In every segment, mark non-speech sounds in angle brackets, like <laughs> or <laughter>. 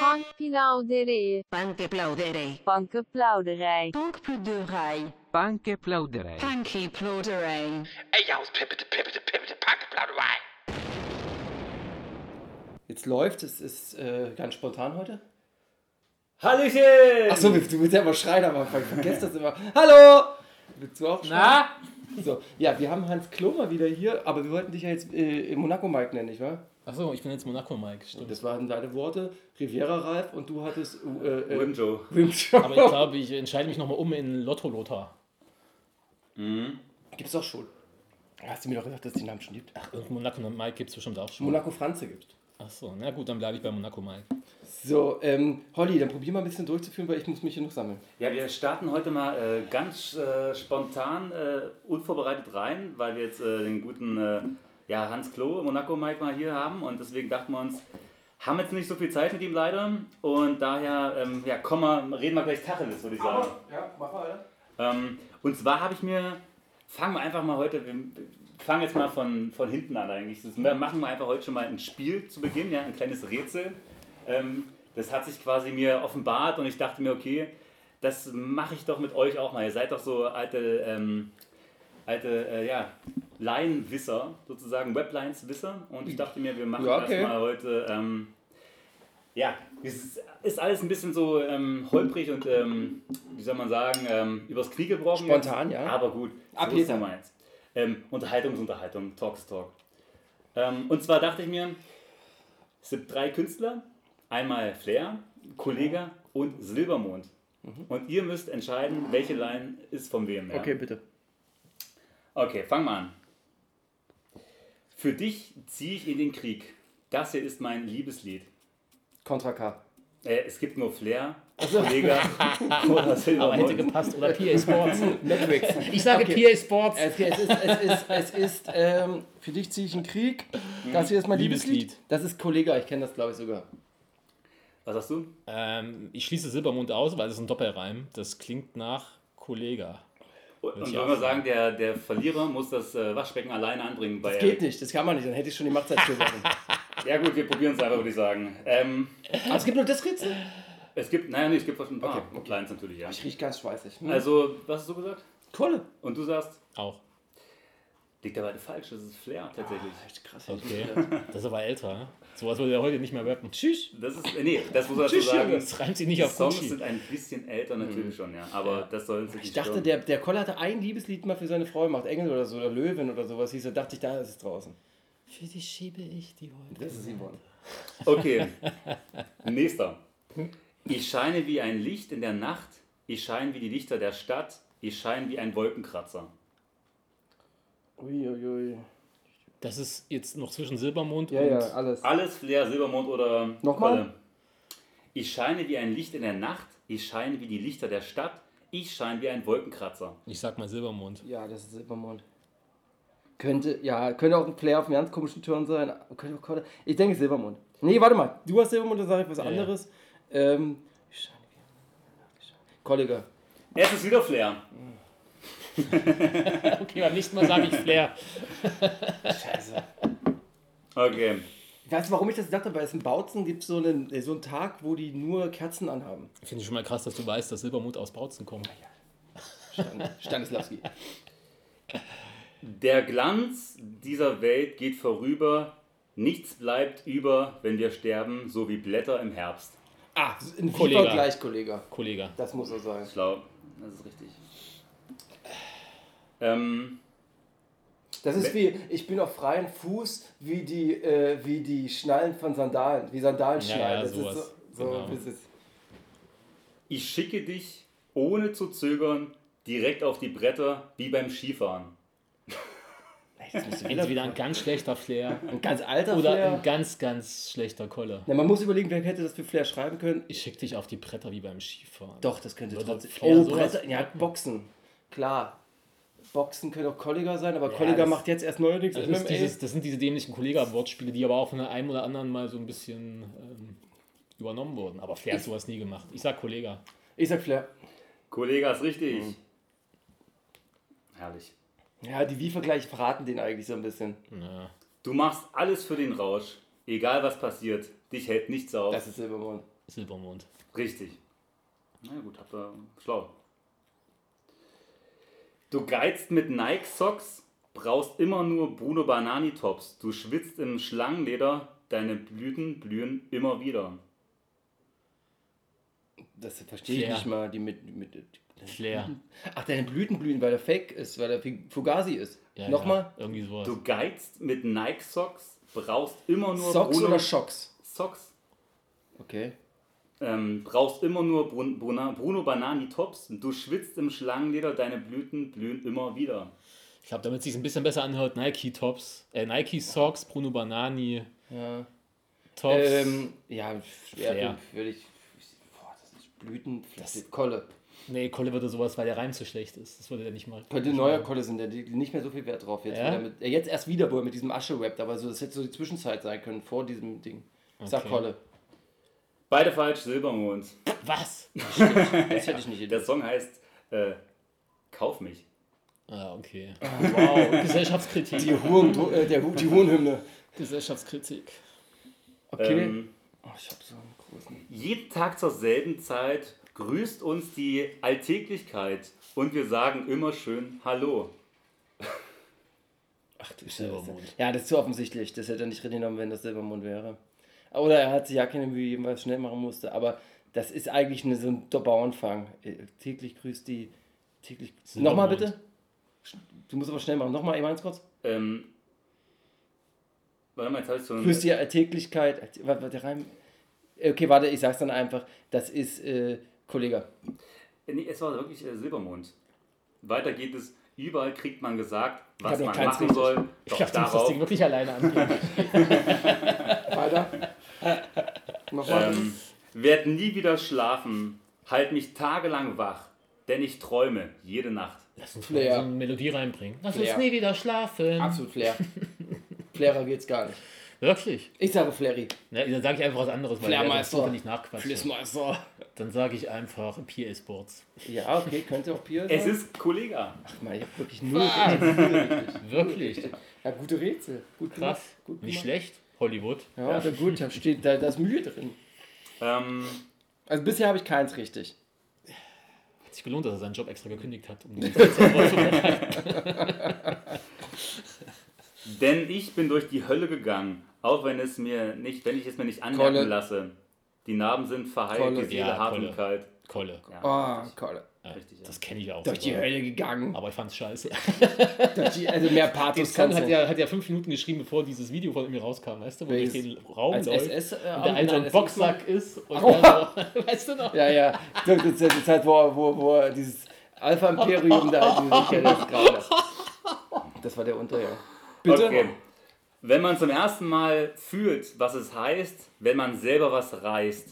Punkplauderij. Punkplauderij. Punkplauderij. Punkplauderij. Punkplauderij. Punkplauderij. Ey, ja, pippete, pippete, pippete, Punkplauderei. Jetzt läuft, es ist äh, ganz spontan heute. Hallöchen! Achso, du willst ja immer schreien am Anfang, ich vergesse das immer. Hallo! Willst du auch schreien? Na? So, ja, wir haben Hans Klomer wieder hier, aber wir wollten dich ja jetzt äh, Monaco Mike nennen, nicht wahr? Achso, ich bin jetzt Monaco Mike, stimmt. Das waren deine Worte, Riviera Ralf und du hattest äh, äh, Wim Joe. Wim Joe. Aber ich glaube, ich entscheide mich nochmal um in Lotto Lothar. Gibt's doch schon. Hast du mir doch gesagt, dass es den Namen schon gibt? Ach, und Monaco Mike gibt es bestimmt auch schon. Monaco Franze gibt's. Achso, na gut, dann bleibe ich bei Monaco Mike. So, ähm, Holly, dann probier mal ein bisschen durchzuführen, weil ich muss mich hier noch sammeln. Ja, wir starten heute mal äh, ganz äh, spontan, äh, unvorbereitet rein, weil wir jetzt äh, den guten äh, ja, Hans Klo, Monaco Mike mal hier haben und deswegen dachten wir uns, haben jetzt nicht so viel Zeit mit ihm leider und daher, ähm, ja, komm mal, reden wir gleich Tacheles, würde ich sagen. Ja, mach mal, Ähm, und zwar habe ich mir, fangen wir einfach mal heute, wir fangen jetzt mal von, von hinten an eigentlich. Das machen wir einfach heute schon mal ein Spiel zu Beginn, ja, ein kleines Rätsel. Ähm, das hat sich quasi mir offenbart und ich dachte mir, okay, das mache ich doch mit euch auch mal. Ihr seid doch so alte, ähm, alte äh, ja, Laienwisser, sozusagen Weblines-Wisser. Und ich dachte mir, wir machen Ja, okay. das mal heute. Ähm, ja, es ist alles ein bisschen so ähm, holprig und, ähm, wie soll man sagen, ähm, übers Knie gebrochen. Spontan, ja. Aber gut, Ab so ist ja meins. Ähm, Unterhaltung ist Unterhaltung, Talk ist Talk. Ähm, und zwar dachte ich mir, es sind drei Künstler, einmal Flair, Kollega und Silbermond. Und ihr müsst entscheiden, welche Line ist von wem. Ja? Okay, bitte. Okay, fang mal an. Für dich ziehe ich in den Krieg. Das hier ist mein Liebeslied. Contra K. Äh, es gibt nur Flair, Kollega oder Aber hätte gepasst. Oder PA Sports. <laughs> Netflix. Ich sage Okay. PA Sports. Okay, es ist, es ist, es ist ähm, für dich ziehe ich einen Krieg. Das hier ist mein Liebeslied. Liebeslied. Das ist Kollega, ich kenne das glaube ich sogar. Was hast du? Ähm, ich schließe Silbermond aus, weil es ist ein Doppelreim. Das klingt nach Kollega. Und ich wollen auch wir sagen, der, der Verlierer muss das äh, Waschbecken alleine anbringen bei Das geht nicht, das kann man nicht, dann hätte ich schon die Machtzeit gewonnen. <laughs> Ja gut, wir probieren es einfach, würde ich sagen. Ähm, Aber es gibt nur das Rätsel. es gibt, naja, nee, es gibt ein paar Okay, okay. Kleins natürlich, ja. Ich rieche ganz schweißig. Hm. Also, was hast du gesagt? Kohle. Und du sagst, Auch. liegt aber falsch, das ist Flair tatsächlich. Echt krass. Okay. Das ist aber älter. Sowas würde er heute nicht mehr rappen. Tschüss. Das ist, nee, das muss man Tschüss, sagen. Das reimt sich nicht Die auf Songs Gucci. sind ein bisschen älter natürlich schon, ja. Aber das soll uns nicht Ich dachte, der, der Kolle hatte ein Liebeslied mal für seine Frau gemacht. Engel oder so, oder Löwin oder sowas hieß er. Dachte ich, da ist es draußen. Für dich schiebe ich die heute. Das ist Simon. Okay, <laughs> nächster. Ich scheine wie ein Licht in der Nacht, ich scheine wie die Lichter der Stadt, ich scheine wie ein Wolkenkratzer. Uiuiui. Das ist jetzt noch zwischen Silbermond Ja, und. ja, alles. Alles Flair, Silbermond oder Nochmal? Kolle. Ich scheine wie ein Licht in der Nacht, ich scheine wie die Lichter der Stadt, ich scheine wie ein Wolkenkratzer. Ich sag mal Silbermond. Ja, das ist Silbermond. Könnte, ja, könnte auch ein Player auf einem ganz komischen Turn sein. Könnte auch. Ich denke Silbermond. Nee, warte mal. Du hast Silbermond, dann sage ich was ja. anderes. Ähm, ich scheine wie- Kollega. Es ist wieder Flair. <laughs> Okay, beim nächsten Mal sage ich Flair. Scheiße. Okay. Weißt du, warum ich das gesagt habe? Weil es in Bautzen gibt so einen, so einen Tag, wo die nur Kerzen anhaben. Finde ich schon mal krass, dass du weißt, dass Silbermond aus Bautzen kommt. Stan <laughs> Stanislawski. Der Glanz dieser Welt geht vorüber, nichts bleibt über, wenn wir sterben, so wie Blätter im Herbst. Ah, ein. Kollega. gleich Kollega. Kollege. Das muss er sein. Schlau, das ist richtig. Ähm, Das ist wie, ich bin auf freiem Fuß, wie die, äh, wie die Schnallen von Sandalen, wie Sandalenschnallen. Ja, ja, das sowas. ist so, so Genau. ist, ich schicke dich, ohne zu zögern, direkt auf die Bretter, wie beim Skifahren. das Entweder wieder ein ganz schlechter Flair ein ganz alter oder Flair. ein ganz, ganz schlechter Kolle. Ja, man muss überlegen, wer hätte das für Flair schreiben können. Ich schick dich auf die Bretter wie beim Skifahren. Doch, das könnte Würde trotzdem. Flair Oh, sowas- Bretter. Ja, Boxen. Klar. Boxen können auch Kollega sein, aber Kollega das- macht jetzt erst neuerdings Das, MMA. dieses, das sind diese dämlichen Kollega-Wortspiele, die aber auch von der einen oder anderen mal so ein bisschen ähm, übernommen wurden. Aber Flair hat sowas nie gemacht. Ich sag Kollega. Ich sag Flair. Kollege ist richtig. Herrlich. Ja, die Wie-Vergleiche verraten den eigentlich so ein bisschen. Du machst alles für den Rausch, egal was passiert. Dich hält nichts auf. Das ist Silbermond. Silbermond. Richtig. Na gut, habt ihr schlau. Du geizt mit Nike Socks, brauchst immer nur Bruno Banani Tops. Du schwitzt im Schlangenleder, deine Blüten blühen immer wieder. Das verstehe ich Flair. nicht mal. Die mit, mit, Flair. Ach, deine Blüten blühen, weil der Fake ist, weil der Fugazi ist. Ja, Nochmal? Ja, irgendwie sowas. Du geizt mit Nike Socks, brauchst immer nur Socks Bruno oder Schocks? Socks. Okay. Ähm, brauchst immer nur Brun Bruna Bruno Banani Tops. Du schwitzt im Schlangenleder, deine Blüten blühen immer wieder. Ich glaube, damit es sich ein bisschen besser anhört, Nike Tops, äh, Nike Socks, Bruno Banani Ja. Tops. Ähm, ja, schwer würde ich. Boah, das ist Blüten. Das Kolle. nee, Kolle würde sowas, weil der Reim zu schlecht ist. Das würde der nicht mal. Könnte ein neuer Kolle sein, der nicht mehr so viel Wert drauf. Jetzt, Ja? mit, äh, jetzt erst wieder, wo er mit diesem Asche rappt, aber so, das hätte so die Zwischenzeit sein können, vor diesem Ding. Ich sag Okay. Kolle. Beide falsch, Silbermond. Was? <laughs> Das hätte ich nicht Der. Song heißt äh, Kauf mich. Ah, okay. Wow, <laughs> Gesellschaftskritik. Die, Huren, äh, der, die Hurenhymne. Gesellschaftskritik. Okay. Ähm, oh, ich hab so einen großen. jeden Tag zur selben Zeit grüßt uns die Alltäglichkeit und wir sagen immer schön Hallo. Ach du Silbermond. Ja, das ist zu offensichtlich. Das hätte er nicht drin genommen, wenn das Silbermond wäre. Oder er hat sich ja keine Mühe, gegeben, weil er es schnell machen musste. Aber das ist eigentlich eine, so ein Bauernfang. Äh, Täglich grüßt die. Täglich. Nochmal bitte. Du musst aber schnell machen. Nochmal, eben eins kurz. Ähm, warte mal, jetzt habe ich so ein. Grüßt die Alltäglichkeit. Was war der Reim? Äh, Okay, warte, ich sag's dann einfach. Das ist äh, Kollege. Nee, es war wirklich äh, Silbermond. Weiter geht es. Überall kriegt man gesagt, was man machen richtig. soll. Ich Doch glaube, du musst das Ding wirklich alleine angehen. <laughs> Weiter. Ähm, werd nie wieder schlafen. Halt mich tagelang wach, denn ich träume jede Nacht. Lass uns Flair. so eine Melodie reinbringen. Lass Flair. uns nie wieder schlafen. Absolut Flair. <laughs> Flairer geht's gar nicht. Wirklich? Ich sage Flairy. Ne, dann sage ich einfach was anderes, weil Flairmeister. der nicht. Flissmeister. Dann sage ich einfach PA Sports. Ja, okay, könnte auch sein. Es ist Kollega. Ach mal, ich hab wirklich null richtig, null richtig. Wirklich? Ja, gute Rätsel. Gut Krass. Gut Nicht schlecht. Hollywood. Ja, ja. gut, da steht, da, da ist Mühe drin. Ähm, Also bisher habe ich keins richtig. Hat sich gelohnt, dass er seinen Job extra gekündigt hat. Um <laughs> denn ich bin durch die Hölle gegangen, auch wenn es mir nicht, wenn ich es mir nicht anmerken Kolle. lasse. Die Narben sind verheilt, Kolle. die Seele Ja, hart Kolle. und kalt. Kolle. Ja, Oh, Kolle. Richtig, ja. Das kenne ich auch. Durch die. Hölle gegangen. Aber ich fand's scheiße. <laughs> Durch die, also mehr <laughs> Pathos kannst hat ja, hat ja fünf Minuten geschrieben, bevor dieses Video von mir rauskam, weißt du? Wo durch Welches? den Raum Als läuft. SS. Äh, und der seinem am Boxsack ist. Und Oh. so, <laughs> weißt du noch? Ja, ja. Das ist das ist halt, wo, wo, wo dieses Alpha-Imperium da, diese, ich kenne das gerade. Das war der Unterjahr. Bitte? Okay. Wenn man zum ersten Mal fühlt, was es heißt, wenn man selber was reißt,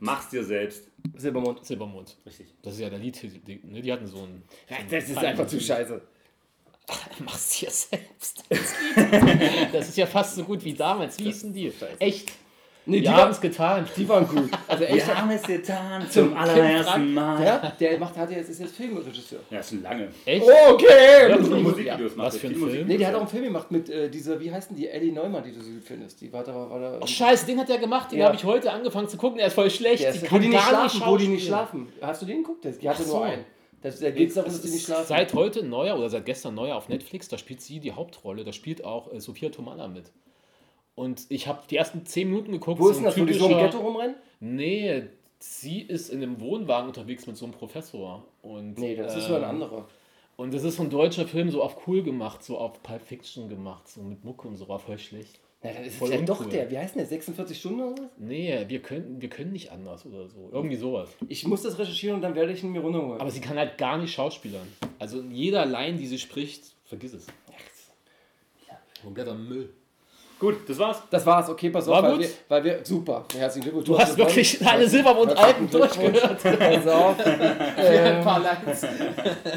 mach's dir selbst. Silbermond. Silbermond. Richtig. Das ist ja der Lied, die, ne, die hatten so ein. Ja, das ist einfach zu scheiße. Mach's dir <laughs> selbst. Das. Das ist ja fast so gut wie damals. Wie hießen die? Echt. Nee, die, Wir waren, haben's getan. die waren gut. Also echt. Wir haben es getan Zum zum allerersten Mal. Ja, der macht, hat jetzt, ist jetzt Filmregisseur. Ja, schon lange. Echt? Oh, okay! Wirklich? Musikvideos macht Was für ein Film? Nee, der hat auch einen Film gemacht mit äh, dieser, wie heißt denn die, Ellie Neumann, die du so findest. Die war da, war da. Oh, scheiße, den hat er gemacht. Den Ja. habe ich heute angefangen zu gucken. Der ist voll schlecht. der die wo kann die nicht schlafen, wo die nicht schlafen. Hast du den geguckt? Die hatte so. nur einen. Das, da geht es darum, dass die nicht schlafen. Seit heute neuer oder seit gestern neuer auf Netflix, da spielt sie die Hauptrolle. Da spielt auch äh, Sophia Tomala mit. Und ich habe die ersten 10 Minuten geguckt. wo ist so denn das, wo die so im typischer- Ghetto rumrennen? Nee, sie ist in einem Wohnwagen unterwegs mit so einem Professor. Und, Nee, das ist so ein anderer. Und das ist so ein deutscher Film, so auf cool gemacht, so auf Pulp Fiction gemacht, so mit Mucke und so, war voll schlecht. Na, dann ist es voll ja doch der. Wie heißt denn der? 46 Stunden oder was? Nee, wir können, wir können nicht anders oder so. Irgendwie sowas. Ich muss das recherchieren und dann werde ich ihn mir runterholen. Aber sie kann halt gar nicht schauspielern. Also in jeder Line, die sie spricht, vergiss es. Kompletter Müll. Gut, das war's. das war's, okay, pass auf, War weil wir, weil wir, super, herzlichen Glückwunsch. Du hast wirklich alle Silbermond-Alben durchgehört. <laughs> Pass auf, Ein paar Lines.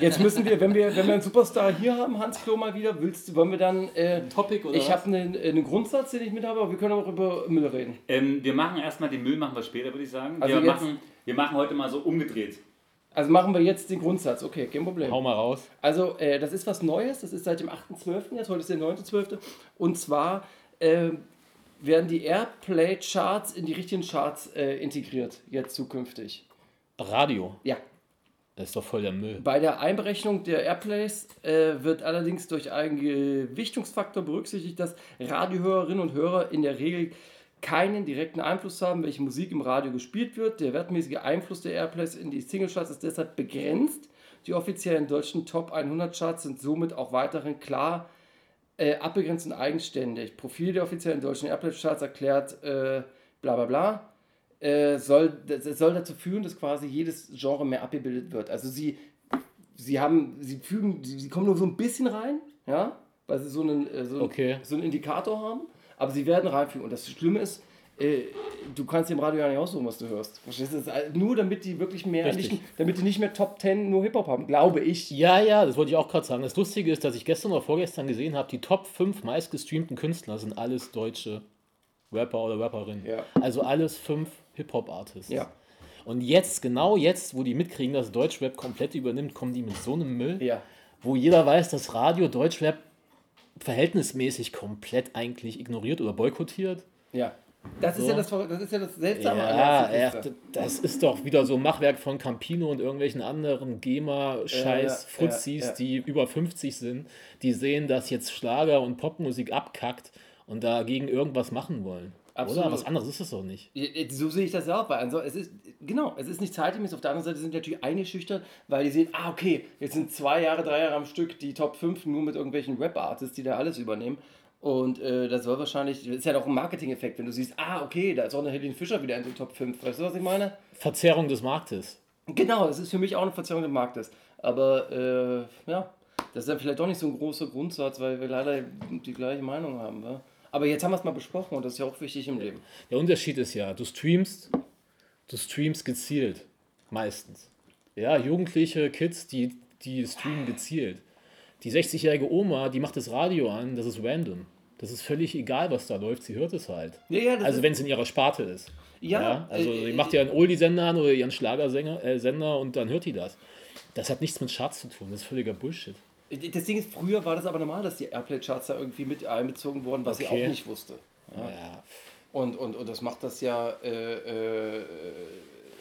jetzt müssen wir, wenn wir, wenn wir einen Superstar hier haben, Hans Klo mal wieder, willst du, wollen wir dann, äh, Topic oder ich habe einen, einen Grundsatz, den ich mit habe, aber wir können auch über Müll reden. Ähm, wir machen erstmal den Müll, machen wir später, würde ich sagen. Also wir, jetzt- machen, wir machen heute mal so umgedreht. Also machen wir jetzt den Grundsatz, okay, kein Problem. Hau mal raus. Also, äh, das ist was Neues, das ist seit dem 8.12., jetzt heute ist der 9.12. Und zwar, äh, werden die Airplay-Charts in die richtigen Charts äh, integriert, jetzt zukünftig. Radio. Ja. Das ist doch voll der Müll. Bei der Einberechnung der Airplays äh, wird allerdings durch einen Gewichtungsfaktor berücksichtigt, dass Radiohörerinnen und Hörer in der Regel keinen direkten Einfluss haben, welche Musik im Radio gespielt wird. Der wertmäßige Einfluss der Airplays in die Singlecharts ist deshalb begrenzt. Die offiziellen deutschen Top 100 Charts sind somit auch weiterhin klar äh, abgegrenzt und eigenständig. Profil der offiziellen deutschen Airplay-Charts erklärt äh, bla bla bla. Äh, soll, das, das soll dazu führen, dass quasi jedes Genre mehr abgebildet wird. Also sie, sie haben, sie fügen, sie, sie kommen nur so ein bisschen rein, ja, weil sie so einen, äh, so, Okay. so einen Indikator haben, aber sie werden reinfügen. Und das Schlimme ist, äh, du kannst im Radio ja nicht aussuchen, was du hörst. Verstehst du? Nur damit die wirklich mehr, nicht, damit die nicht mehr Top 10 nur Hip-Hop haben, glaube ich. Ja, ja, das wollte ich auch gerade sagen. Das Lustige ist, dass ich gestern oder vorgestern gesehen habe, die Top 5 meistgestreamten Künstler sind alles deutsche Rapper oder Rapperinnen. Ja. Also alles fünf Hip-Hop-Artists. Ja. Und jetzt, genau jetzt, wo die mitkriegen, dass Deutschrap komplett übernimmt, kommen die mit so einem Müll, Ja. wo jeder weiß, dass Radio Deutschrap verhältnismäßig komplett eigentlich ignoriert oder boykottiert. Ja. Das ist So. ja das, das ist ja das Seltsame Ja, ja, das ist doch wieder so Machwerk von Campino und irgendwelchen anderen GEMA-Scheiß, Ja, ja, Fuzis, ja, ja. die über 50 sind, die sehen, dass jetzt Schlager und Popmusik abkackt und dagegen irgendwas machen wollen. Absolut. Oder? Was anderes ist es doch nicht. So sehe ich das ja auch. Weil also es ist, genau, es ist nicht zeitgemäß. Auf der anderen Seite sind die natürlich eingeschüchtert, weil die sehen, ah, okay, jetzt sind zwei Jahre, drei Jahre am Stück die Top 5 nur mit irgendwelchen Rap-Artists, die da alles übernehmen. Und äh, das soll wahrscheinlich, das ist ja doch ein Marketing-Effekt, wenn du siehst, ah, okay, da ist auch eine Helene Fischer wieder in den Top 5. Weißt du, was ich meine? Verzerrung des Marktes. Genau, das ist für mich auch eine Verzerrung des Marktes. Aber äh, ja, das ist dann vielleicht doch nicht so ein großer Grundsatz, weil wir leider die gleiche Meinung haben. Wa? Aber jetzt haben wir es mal besprochen und das ist ja auch wichtig im Leben. Der Unterschied ist ja, du streamst, du streamst gezielt. Meistens. Ja, jugendliche Kids, die, die streamen gezielt. Die 60-jährige Oma, die macht das Radio an, das ist random. Das ist völlig egal, was da läuft, sie hört es halt. Ja, ja, also wenn es in ihrer Sparte ist. Ja, also äh, die macht ja einen Oldie-Sender an oder ihren Schlagersänger äh, Sender und dann hört die das. Das hat nichts mit Charts zu tun, das ist völliger Bullshit. Das Ding ist, früher war das aber normal, dass die Airplay-Charts da irgendwie mit einbezogen wurden, was ich Okay. auch nicht wusste. Ja. Ja. Und, und, und das macht das ja, äh, äh,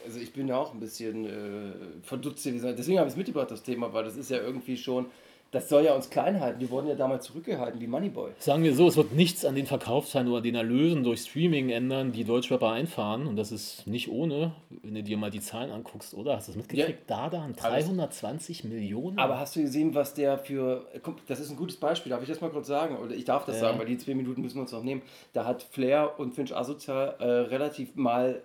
also ich bin ja auch ein bisschen äh, verdutzt. Deswegen habe ich es mitgebracht, das Thema, weil das ist ja irgendwie schon, das soll ja uns klein halten. Die wurden ja damals zurückgehalten, wie Moneyboy. Sagen wir so, es wird nichts an den Verkaufszahlen oder den Erlösen durch Streaming ändern, die Deutschrapper einfahren. Und das ist nicht ohne, wenn du dir mal die Zahlen anguckst, oder? Hast du das mitgekriegt? Da dann 320 Millionen. Aber hast du gesehen, was der für. Guck, das ist ein gutes Beispiel, darf ich das mal kurz sagen? Oder ich darf das Ja. sagen, weil die zwei Minuten müssen wir uns noch nehmen. Da hat Flair und Finch Asozial äh, relativ mal.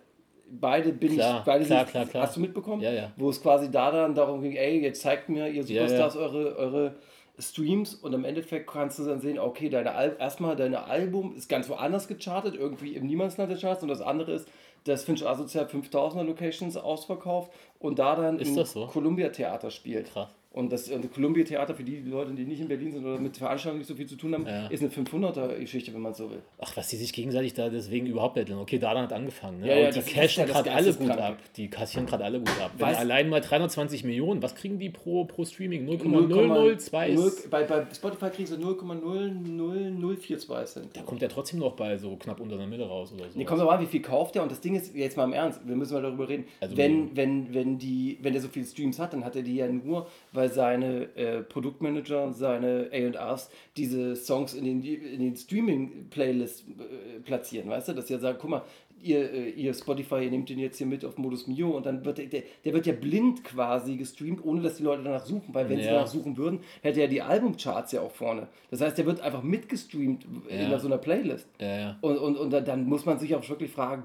Beide bin Klar, ich. Beide klar, sind, klar, klar. Hast du mitbekommen? Ja, ja. Wo es quasi da dann darum ging, ey, jetzt zeigt mir, ihr Ja, ja. Superstars, Eure, eure Streams und im Endeffekt kannst du dann sehen, okay, deine Al erstmal deine Album ist ganz woanders gechartet, irgendwie im Niemandsland der Charts und das andere ist, dass Finch Asozial 5000er Locations ausverkauft und da dann Ist im das so? Columbia Theater spielt. Krass. Und das und Columbia Theater, für die Leute, die nicht in Berlin sind oder mit Veranstaltungen nicht so viel zu tun haben, Ja. ist eine 500er-Geschichte, wenn man so will. Ach, was die sich gegenseitig da deswegen überhaupt betteln. Okay, Dadan hat angefangen. Ne? Ja, ja, die ist cashen gerade alle gut Geisteskranke. ab. Die kassieren gerade alle gut ab. Wenn allein mal 320 Millionen, was kriegen die pro, pro Streaming? 0,02 0,002. bei, bei Spotify kriegst du 0,00042 Cent. Da kommt der trotzdem noch bei so knapp unter der Mitte raus oder so. Nee, kommt aber an, wie viel kauft der? Und das Ding ist, jetzt mal im Ernst, wir müssen mal darüber reden. Also wenn, wenn, wenn, die, wenn der so viele Streams hat, dann hat er die ja nur, weil seine äh, Produktmanager, seine A&Rs diese Songs in den, in den Streaming-Playlists äh, platzieren, weißt du? Dass sie ja sagen, guck mal, ihr, äh, ihr Spotify, ihr nehmt den jetzt hier mit auf Modus Mio und dann wird der, der, der wird ja blind quasi gestreamt, ohne dass die Leute danach suchen, weil wenn sie Ja. danach suchen würden, hätte er die Albumcharts ja auch vorne. Das heißt, der wird einfach mitgestreamt in Ja. so einer Playlist. Ja. Und, und, und dann- dann muss man sich auch wirklich fragen,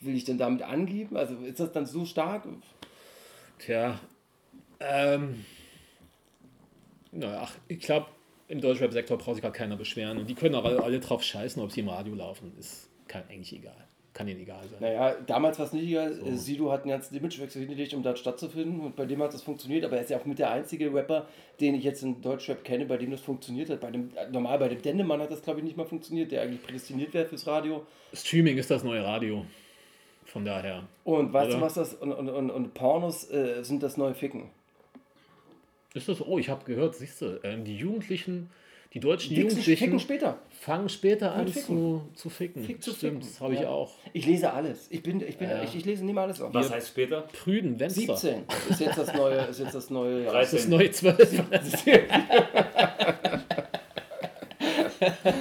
will ich denn damit angeben? Also ist das dann so stark? Tja. Ähm. Naja, ach, ich glaube, im Deutschrap-Sektor braucht sich gerade keiner beschweren. Und die können auch alle, alle drauf scheißen, ob sie im Radio laufen. Ist kann eigentlich egal. Kann ihnen egal sein. Naja, damals war es nicht egal. Äh, Sido hat einen ganzen Imagewechsel hingelegt, um dort stattzufinden. Und bei dem hat das funktioniert. Aber er ist ja auch mit der einzige Rapper, den ich jetzt in Deutschrap kenne, bei dem das funktioniert hat. Bei dem, äh, normal bei dem Dendemann hat das, glaube ich, nicht mal funktioniert, der eigentlich prädestiniert wäre fürs Radio. Streaming ist das neue Radio. Von daher. Und weißt du, Oder? was das. Und, und, und, und Pornos äh, sind das neue Ficken. Ist das, oh, ich habe gehört, siehst du, ähm, die Jugendlichen, Die deutschen Ficken- Ficken Jugendlichen später. fangen später an ficken. zu, zu ficken. Fick zu Stimmt, ficken. das habe ich Ja. auch. Ich lese alles. Ich bin, ich bin, Ja. ich, ich lese nicht mal alles auf. Was heißt später? Prüden, Wenster. 17 ist jetzt das neue, ist jetzt das neue Jahr. Das 13. neue 12. <laughs> <laughs>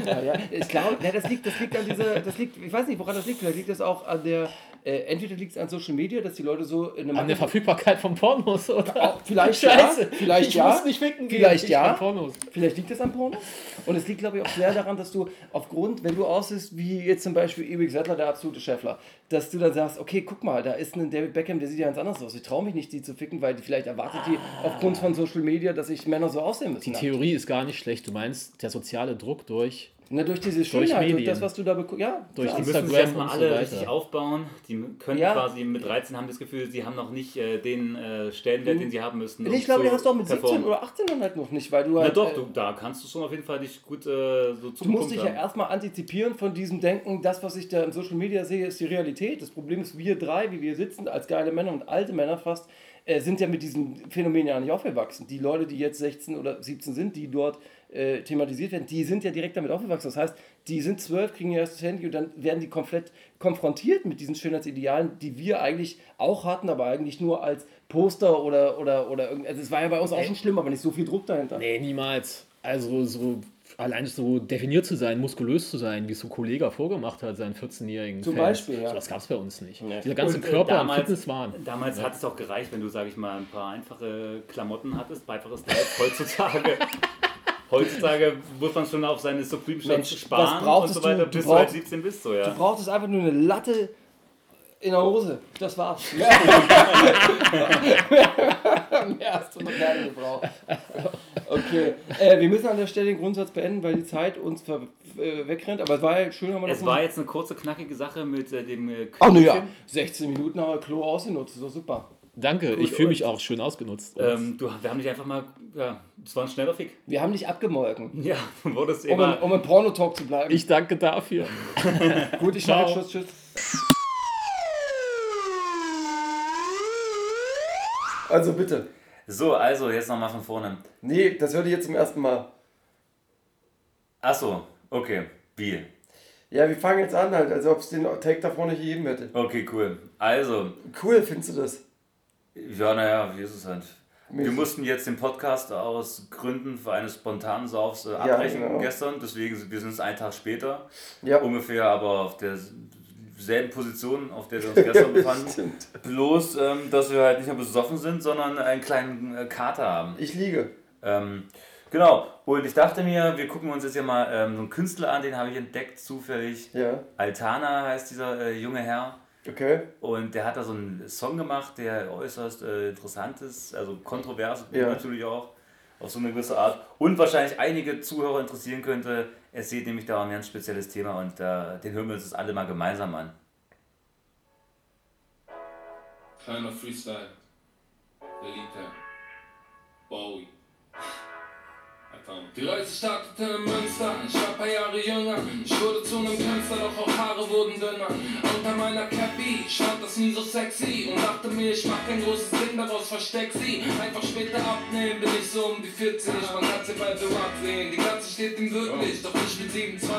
Ja, ja. Ich glaube, ja, das liegt, das liegt an dieser, das liegt, ich weiß nicht, woran das liegt. Vielleicht liegt das auch an der, äh, entweder liegt es an Social Media, dass die Leute so in einem An der Verfügbarkeit von Pornos, oder? Auch vielleicht Scheiße. ja, vielleicht ich ja, muss nicht ficken gehen. vielleicht ich ja. Pornos. Vielleicht liegt das am Porno. Und es liegt, glaube ich, auch sehr daran, dass du aufgrund, wenn du aussiehst, wie jetzt zum Beispiel Eric Settler, der absolute Schäffler, dass du dann sagst, okay, guck mal, da ist ein David Beckham, der sieht ja ganz anders aus. Ich traue mich nicht, die zu ficken, weil die vielleicht erwartet die aufgrund von Social Media, dass sich Männer so aussehen müssen. Die Theorie ist gar nicht schlecht. Du meinst, der soziale Druck durch. Na, durch diese Schönheit, durch, Medien. das, was du da bekommst. Ja, Durch klar. Die müssen sich Instagram erstmal so alle richtig aufbauen. Die können Ja. quasi mit 13 haben das Gefühl, sie haben noch nicht äh, den äh, Stellenwert, den sie haben müssten. um ich glaube, die hast du auch mit 17 performen. oder 18 dann halt noch nicht, weil du Na halt, doch, äh, du, da kannst du schon auf jeden Fall dich gut äh, so Du musst dich ja haben. erstmal antizipieren von diesem Denken, das, was ich da im Social Media sehe, ist die Realität. Das Problem ist, wir drei, wie wir sitzen, als geile Männer und alte Männer fast, äh, sind ja mit diesem Phänomen ja nicht aufgewachsen. Die Leute, die jetzt 16 oder 17 sind, die dort äh, thematisiert werden, die sind ja direkt damit aufgewachsen. Das heißt, die sind zwölf, kriegen ihr erstes Handy und dann werden die komplett konfrontiert mit diesen Schönheitsidealen, die wir eigentlich auch hatten, aber eigentlich nur als Poster oder oder oder irgend. Also es war ja bei uns auch schon schlimm, aber nicht so viel Druck dahinter. Nee, niemals. Also so allein so definiert zu sein, muskulös zu sein, wie es so ein Kollege vorgemacht hat, seinen 14-jährigen Zum Fans. Beispiel, ja. So, das gab es bei uns nicht. Nee. Dieser ganze Und, äh, Körper damals- und Fitness waren. Damals hat es auch gereicht, wenn du, sag ich mal, ein paar einfache Klamotten hattest, einfaches Styles. Heutzutage, <laughs> heutzutage muss man schon auf seine Supreme Shots sparen und so weiter, du? Du bis du halt brauchst- 17 bist. So, Du ja. brauchtest einfach nur eine Latte in der Hose. Das war's. <laughs> Mehr hast du noch gar nicht gebraucht. Okay. Äh, wir müssen an der Stelle den Grundsatz beenden, weil die Zeit uns ver äh, wegrennt. Aber es war ja schön, haben wir Es das war jetzt eine kurze, knackige Sache mit äh, dem äh, Ach ne, ja. Kügelchen. 16 Minuten haben wir Klo ausgenutzt. Doch super. Danke, ich fühle mich auch schön ausgenutzt. Ähm, du, wir haben dich einfach mal, ja, es war ein schneller Fick. Wir haben dich abgemolken. Ja, <laughs> wurdest Um, immer. im- um im Pornotalk zu bleiben. ich danke dafür. <laughs> Gut, ich sage Tschüss, tschüss. Also bitte. So, also jetzt nochmal von vorne. Nee, das hörte ich jetzt zum ersten Mal. Achso, okay. Wie? Ja, wir fangen jetzt an, halt, als ob es den Take da vorne gegeben hätte. Okay, cool. Also, Cool, findest du das? Ja, naja, wie ist es halt? Wir Mäßig. mussten jetzt den Podcast aus Gründen für eines spontanen Saufs äh, abbrechen genau. gestern, deswegen sind wir sind es einen Tag später, Ja. ungefähr aber auf derselben Position, auf der wir uns <laughs> gestern befanden. Bloß, ähm, dass wir halt nicht mehr besoffen sind, sondern einen kleinen äh, Kater haben. Ich liege. Ähm, genau, und ich dachte mir, wir gucken uns jetzt hier mal ähm, so einen Künstler an, den habe ich entdeckt zufällig. Ja, Altana heißt dieser äh, junge Herr. Okay. Und der hat da so einen Song gemacht, der äußerst äh, interessant ist, also kontrovers Ja. natürlich auch, auf so eine gewisse Art. Und wahrscheinlich einige Zuhörer interessieren könnte. Es geht nämlich da um ein ganz spezielles Thema und äh, den hören wir uns jetzt alle mal gemeinsam an. Kleiner Freestyle. Elite. Bowie. Die Reise startete in Münster, ich war ein paar Jahre jünger. Ich wurde zu einem Künstler, doch auch Haare wurden dünner. Unter meiner Cappy, ich fand das nie so sexy und dachte mir, ich mach kein großes Ding daraus, versteck sie. Einfach später abnehmen, bin ich so um die 40. Man kann sie bei The Rock sehen, die Katze steht ihm wirklich, doch nicht mit 27.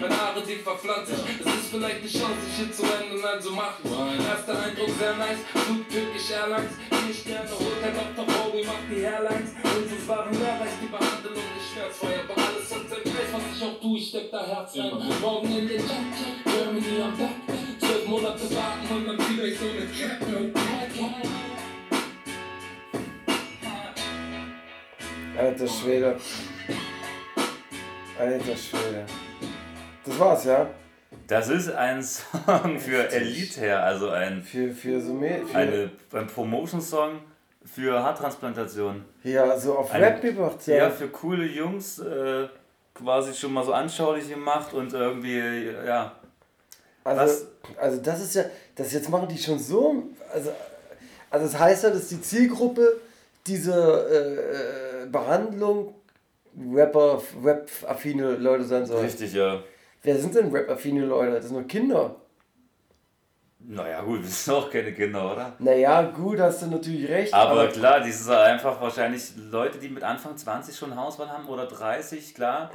Meine Haare, die verpflanzt. Es ist vielleicht eine Chance, sich hier zu ändern, also mach es. Erster Eindruck sehr nice, Flug Turkish Airlines. Vier Sterne, holt der Dr. Bowie, macht die Airlines. Uns waren mehr, weiß die Behandlung nicht schmerzfrei, aber alles hat sein Preis, was ich auch tue, ich steck da Herz rein. Morgen in den Chat, Germany am Back. Zwölf Monate warten und dann wieder ich so eine Cat. Alter Schwede. Alter Schwede. Das war's, ja? Das ist ein Song für Elite, also ein, Für, für so mehr. Für, eine, ein Promotion-Song für Haartransplantation. ja, so auf Rap gebracht, Ja, ja. für coole Jungs äh, quasi schon mal so anschaulich gemacht und irgendwie, ja. Also, Was? also das ist ja, das jetzt machen die schon so, also, also das heißt ja, dass die Zielgruppe dieser äh, Behandlung Rapper, Rap-affine Leute sein soll. Richtig, ja. Wer sind denn Rap-affine Leute? Das sind nur Kinder. Naja, gut, <laughs> wir sind auch keine Kinder, oder? Naja, gut, hast du natürlich recht. Aber klar, die sind einfach wahrscheinlich Leute, die mit Anfang 20 schon Hauswahl haben oder 30, klar.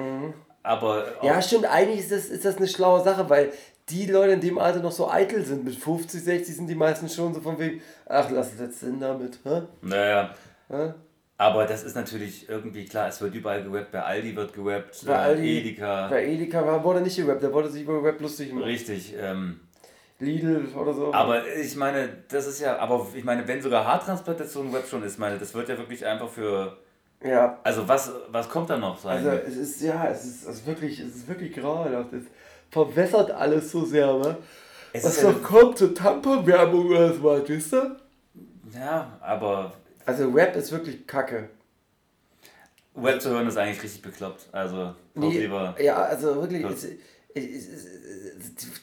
Aber Mhm. Ja, stimmt, eigentlich ist das, ist das eine schlaue Sache, weil die Leute in dem Alter noch so eitel sind. Mit 50, 60 sind die meisten schon so von wegen, ach, lass es jetzt Sinn damit. Hä? naja. Hä? Aber das ist natürlich irgendwie klar, es wird überall gewappt, bei Aldi wird gewappt, Bei äh, Aldi, Edeka. Bei Edeka war, wurde nicht gerappt, der wollte sich über Rap lustig machen. Richtig. Ähm, Lidl oder so. aber ich meine, das ist ja, aber ich meine, wenn sogar Haartransplantation Web schon ist, meine, das wird ja wirklich einfach für. ja, Also was, was kommt da noch? Sagen also es ist, ja, es ist, es ist wirklich, es ist wirklich grauenhaft. Es verwässert alles so sehr, ne? es Was ist ja, doch kommt, so Tamponwerbung oder so was, wisst ihr? ja, aber Also Rap ist wirklich kacke. Web zu hören ist eigentlich richtig bekloppt. Also nee, lieber. ja, also wirklich, Ja. es,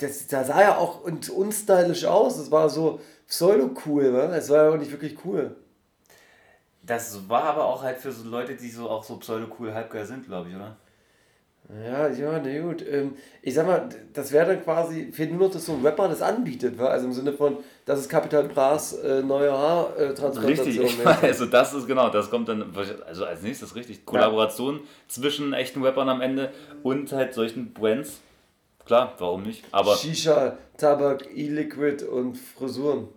das, das sah ja auch un- unstylisch aus. Es war so pseudo-cool, ne? Es war ja auch nicht wirklich cool. Das war aber auch halt für so Leute, die so auch so pseudo-cool halbgeil sind, glaube ich, oder? Ja, ja, na gut. Ähm, ich sag mal, das wäre dann quasi, fehlt nur noch, dass so ein Rapper das anbietet, wa? also im Sinne von, das ist Capital Bras äh, neue Haartransplantation. Richtig, ich <laughs> meine, also das ist genau, das kommt dann, also als nächstes richtig, Kollaboration zwischen echten Rappern am Ende und halt solchen Brands. Klar, warum nicht? Aber Shisha, Tabak, E-Liquid und Frisuren.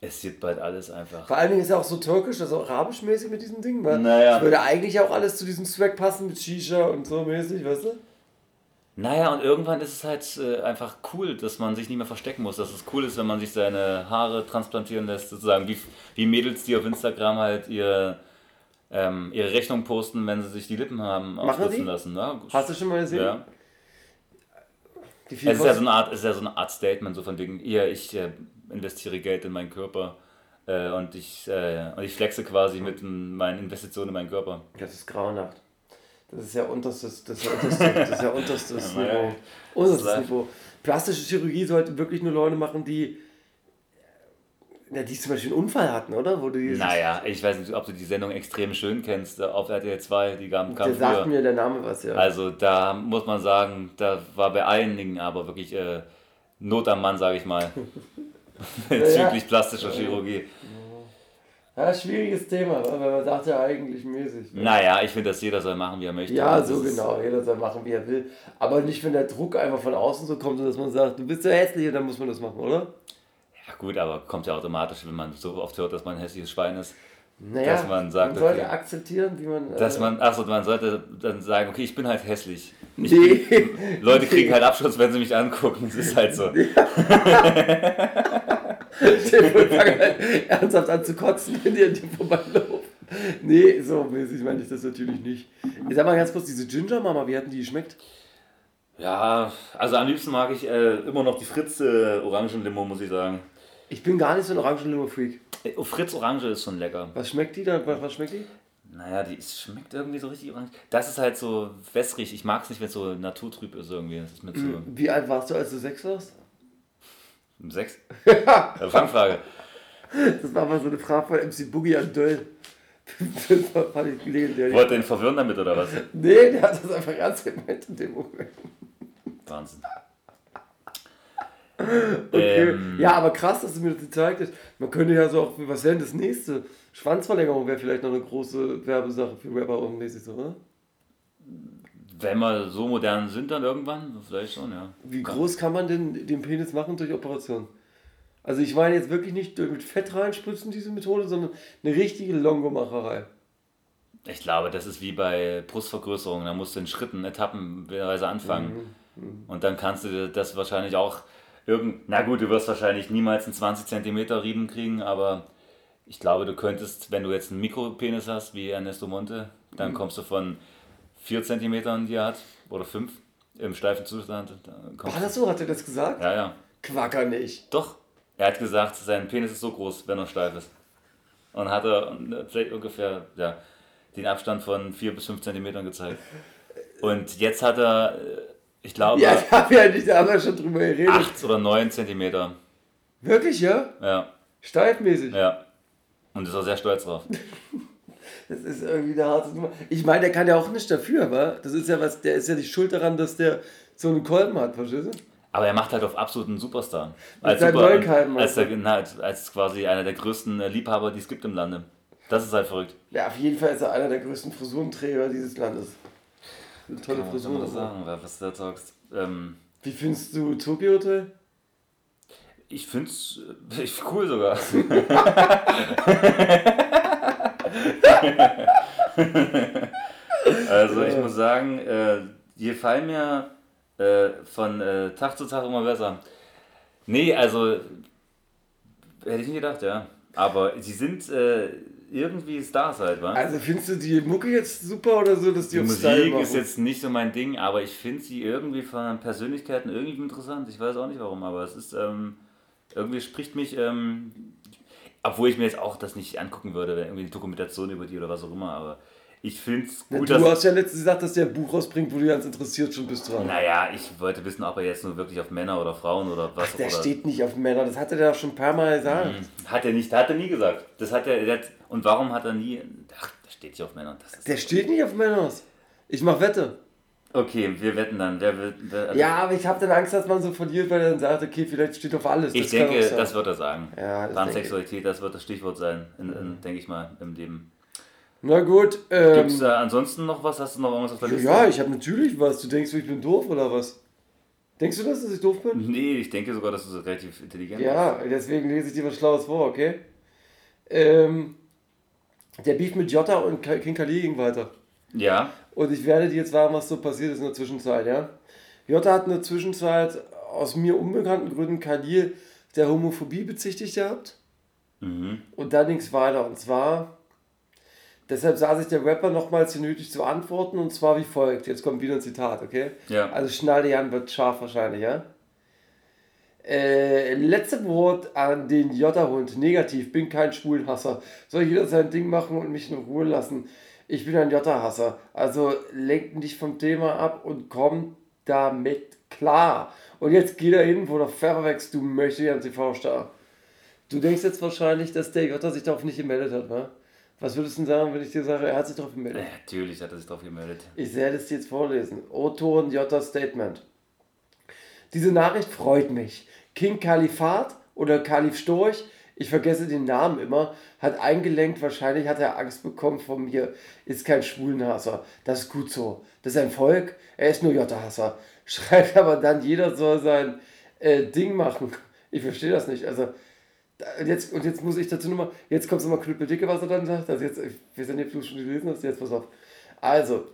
es wird bald alles einfach. Vor allen Dingen ist ja auch so türkisch, also arabisch mäßig mit diesem Ding, weil Naja. es würde eigentlich auch alles zu diesem Swag passen mit Shisha und so mäßig, weißt du? Naja, und irgendwann ist es halt äh, einfach cool, dass man sich nicht mehr verstecken muss. Dass es cool ist, wenn man sich seine Haare transplantieren lässt, sozusagen wie, wie Mädels, die auf Instagram halt ihr, ähm, ihre Rechnung posten, wenn sie sich die Lippen haben Machen lassen. Ne? Hast du schon mal gesehen? Ja. Wie viel Es ist ja, so eine Art, es ist ja so eine Art Statement, so von wegen, ihr, ich äh, investiere Geld in meinen Körper äh, und, ich, äh, und ich flexe quasi mit meinen Investitionen in meinen Körper. Das ist grauenhaft. Das ist ja unterstes, das ist ja unterstes, das ist ja <laughs> unterstes Ja, Niveau. Unterstes Niveau. Plastische Chirurgie sollten wirklich nur Leute machen, die, ja, die zum Beispiel einen Unfall hatten, oder? Wo die, Naja, ich weiß nicht, ob du die Sendung extrem schön kennst, äh, auf RTL 2, die kam, kam Der sagt früher. mir der Name was, ja. Also da muss man sagen, da war bei einigen aber wirklich äh, Not am Mann, sage ich mal. <laughs> Bezüglich plastischer Chirurgie. ja, schwieriges Thema, weil man sagt ja eigentlich mäßig. ne? Naja, ich finde, dass jeder soll machen, wie er möchte. Ja, Das so genau. Jeder soll machen, wie er will. Aber nicht, wenn der Druck einfach von außen so kommt, dass man sagt, du bist so hässlich und dann muss man das machen, oder? Gut, aber kommt ja automatisch, wenn man so oft hört, dass man ein hässliches Schwein ist. Naja, Dass man sagt, man sollte okay. akzeptieren, wie man. Dass äh, man, achso, man sollte dann sagen, okay, ich bin halt hässlich. Ich Nee. Leute <laughs> kriegen halt Abschluss, wenn sie mich angucken. Das ist halt so. Vor, fangen halt ernsthaft an zu kotzen, wenn die an dir vorbeilaufen. Nee, so mäßig meine ich das natürlich nicht. Ich sag mal ganz kurz, diese Ginger Mama, wie hatten die geschmeckt? Ja, also am liebsten mag ich äh, immer noch die Fritz äh, Orangenlimo, muss ich sagen. Ich bin gar nicht so ein Orangenlimo-Freak. Äh, oh, Fritz Orange ist schon lecker. Was schmeckt die da? Was was schmeckt die? Naja, die ist, schmeckt irgendwie so richtig orange. Das ist halt so wässrig. Ich mag es nicht, wenn es so naturtrüb ist irgendwie. Das ist mit so Wie alt warst du, als du sechs warst? um sechs. <laughs> Äh, Fangfrage. Das war mal so eine Frage von MC Boogie an Döll. Das fand ich legendär. Wollt ihr ihn verwirren damit oder was? Nee, der hat das einfach ernst gemeint in dem Moment. Wahnsinn. Okay. Ähm, ja, aber krass, dass du mir das gezeigt hast. Man könnte ja so auch, was wäre denn das nächste? Schwanzverlängerung wäre vielleicht noch eine große Werbesache für Rapper mäßig so, oder? Wenn wir so modern sind dann irgendwann, vielleicht schon, ja. Wie groß kann man denn den Penis machen durch Operation? Also ich meine jetzt wirklich nicht mit Fett reinspritzen, diese Methode, sondern eine richtige Longomacherei. Ich glaube, das ist wie bei Brustvergrößerung. Da musst du in Schritten, etappenweise anfangen. Und dann kannst du das wahrscheinlich auch irgend. Na gut, du wirst wahrscheinlich niemals einen 20 cm Riemen kriegen, aber ich glaube, du könntest, wenn du jetzt einen Mikropenis hast, wie Ernesto Monte, dann kommst du von 4 cm, die er hat, oder 5 im steifen Zustand. War das so? Hat er das gesagt? Ja, ja. Quacker nicht. Doch. Er hat gesagt, sein Penis ist so groß, wenn er steif ist. Und hat er vielleicht ungefähr ja, den Abstand von 4 bis 5 Zentimetern gezeigt. <laughs> Und jetzt hat er, äh, ich glaube, Ja, <laughs> haben wir ja nicht, da haben wir schon drüber geredet. 8 oder 9 Zentimeter. Wirklich, ja? Ja, Steifmäßig. ja. Und ist auch sehr stolz drauf. <laughs> Das ist irgendwie eine harte Nummer. Ich meine, der kann ja auch nicht dafür, wa? Das ist ja was, der ist ja nicht schuld daran, dass der so einen Kolben hat, verstehst du? Aber er macht halt auf absoluten Superstar. Als, Super, als, der, na, als, als quasi einer der größten äh, Liebhaber, die es gibt im Lande. Das ist halt verrückt. Ja, auf jeden Fall ist er einer der größten Frisurenträger dieses Landes. Eine tolle Kann Frisur. so sagen, was du da sagst. Ähm, Wie findest du Tokyo Hotel? ich find's äh, ich, cool sogar. <laughs> also ich muss sagen, äh, die gefallen mir äh, von äh, Tag zu Tag immer besser. Nee, also hätte ich nicht gedacht, ja. Aber sie sind äh, irgendwie Stars halt, wa? Also findest du die Mucke jetzt super oder so, dass die, Die auf Style Musik machen? ist jetzt nicht so mein Ding, aber ich finde sie irgendwie von den Persönlichkeiten irgendwie interessant. Ich weiß auch nicht warum, aber es ist ähm, irgendwie spricht mich, ähm, obwohl ich mir jetzt auch das nicht angucken würde, irgendwie eine Dokumentation über die oder was auch immer, aber ich finde es gut, du dass. hast ja letztens gesagt, dass der ein Buch rausbringt, wo du ganz interessiert schon bist dran. Naja, ich wollte wissen, ob er jetzt nur wirklich auf Männer oder Frauen oder was Der oder, steht nicht auf Männer, das hat er ja schon ein paar Mal gesagt. Hat er nicht, hat er nie gesagt. Das hat er, hat, und warum hat er nie. Ach, der steht nicht auf Männer. Das ist, Der steht nicht auf Männer. Ich mach Wette. okay, wir wetten dann. Wer, wer, also Ja, aber ich habe dann Angst, dass man so verliert, weil er dann sagt, okay, vielleicht steht auf alles. Ich Das denke, das wird er sagen. Ja, das Pansexualität, das wird das Stichwort sein, in, in, denke ich mal, im Leben. Na gut, Gibt ähm, es da ansonsten noch was? Hast du noch irgendwas auf der Liste? ja, ich habe natürlich was. Du denkst, ich bin doof oder was? Denkst du das, dass ich doof bin? Nee, ich denke sogar, dass du so relativ intelligent Ja, deswegen lese ich dir was Schlaues vor, okay? Ähm, der Beef mit Jota und King Kali ging weiter. bist. Ja, Und ich werde dir jetzt sagen, was so passiert ist in der Zwischenzeit, ja? Jota hat in der Zwischenzeit aus mir unbekannten Gründen Khalil der Homophobie bezichtigt gehabt. Mhm. Und dann ging es weiter. Und zwar, deshalb sah sich der Rapper nochmals hier nötig zu antworten. Und zwar wie folgt. Jetzt kommt wieder ein Zitat, okay? Ja. Also schnall dich an, wird scharf wahrscheinlich, ja? Äh, letzte Wort an den Jota-Hund. Negativ, bin kein Schwulenhasser. Soll jeder sein Ding machen und mich in Ruhe lassen. Ich bin ein Jota-Hasser. Also lenkt nicht vom Thema ab und kommt damit klar. Und jetzt geh da hin, wo der Pfeffer wächst, du möchtest ja TV-Star. Du denkst jetzt wahrscheinlich, dass der Jota sich darauf nicht gemeldet hat, wa? Was würdest du denn sagen, wenn ich dir sage, er hat sich darauf gemeldet? Ja, natürlich hat er sich drauf gemeldet. Ich werde es dir jetzt vorlesen. O-Ton J Statement. Diese Nachricht freut mich. King Kalifat oder Kalif Storch, ich vergesse den Namen immer, hat eingelenkt, wahrscheinlich hat er Angst bekommen von mir, ist kein Schwulenhasser. Das ist gut so. Das ist ein Volk, er ist nur Jota-Hasser. <laughs> Schreibt aber dann, jeder soll sein äh, Ding machen. Ich verstehe das nicht. Also, und jetzt, und jetzt muss ich dazu nochmal, jetzt kommt es nochmal knüppeldicke, was er dann sagt. Also jetzt, nicht, ob du schon gelesen hast, jetzt pass auf. Also,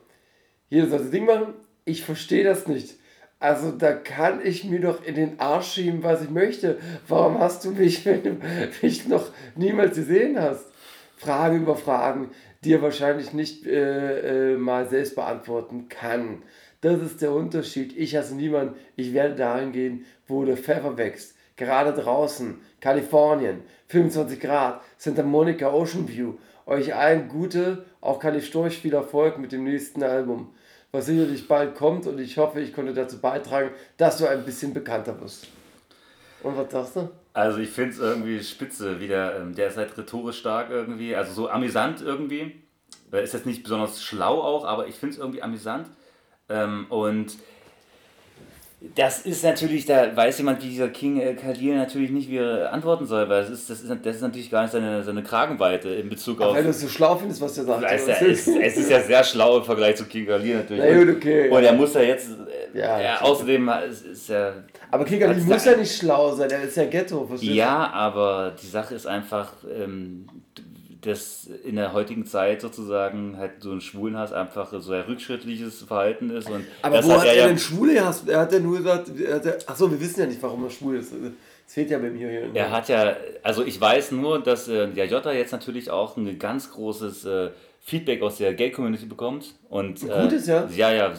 jeder soll sein Ding machen. Ich verstehe das nicht. Also da kann ich mir doch in den Arsch schieben, was ich möchte. Warum hast du mich, <laughs> wenn du mich noch niemals gesehen hast? Fragen über Fragen, die er wahrscheinlich nicht äh, äh, mal selbst beantworten kann. Das ist der Unterschied. Ich hasse niemanden. Ich werde dahin gehen, wo der Pfeffer wächst. Gerade draußen, Kalifornien, 25 Grad, Santa Monica Ocean View. Euch allen gute, auch Kalif Storch viel Erfolg mit dem nächsten Album, was sicherlich bald kommt und ich hoffe, ich konnte dazu beitragen, dass du ein bisschen bekannter wirst. Und was sagst du? Also ich finde es irgendwie spitze, wie der, ähm, der ist halt rhetorisch stark irgendwie, also so amüsant irgendwie. Er ist jetzt nicht besonders schlau auch, aber ich finde es irgendwie amüsant. Ähm, und das ist natürlich, da weiß jemand wie dieser King äh, Khalil natürlich nicht, wie er antworten soll, weil das ist, das ist, das ist natürlich gar nicht seine, seine Kragenweite in Bezug auf. Weil du es so schlau findest, was der sagt. Es ist, ja, es, ist ja sehr schlau im Vergleich zu King Khalil natürlich. Na gut, okay. Und er muss ja jetzt, äh, Ja, ja, außerdem ist, ist er Aber die Als muss ja nicht schlau sein, er ist ja Ghetto, verstehst du? Ja, aber die Sache ist einfach, ähm, dass in der heutigen Zeit sozusagen halt so ein Schwulenhass einfach so ein rückschrittliches Verhalten ist. Und Aber das wo hat er, ja, denn Schwule gehasst? Er hat ja nur gesagt, er hat ja, achso, wir wissen ja nicht, warum er schwul ist. Das fehlt ja bei mir hier. Er hat ja, also ich weiß nur, dass äh, der Jota jetzt natürlich auch ein ganz großes äh, Feedback aus der Gay-Community bekommt. Und, äh, Gutes, ja? Ja, ja,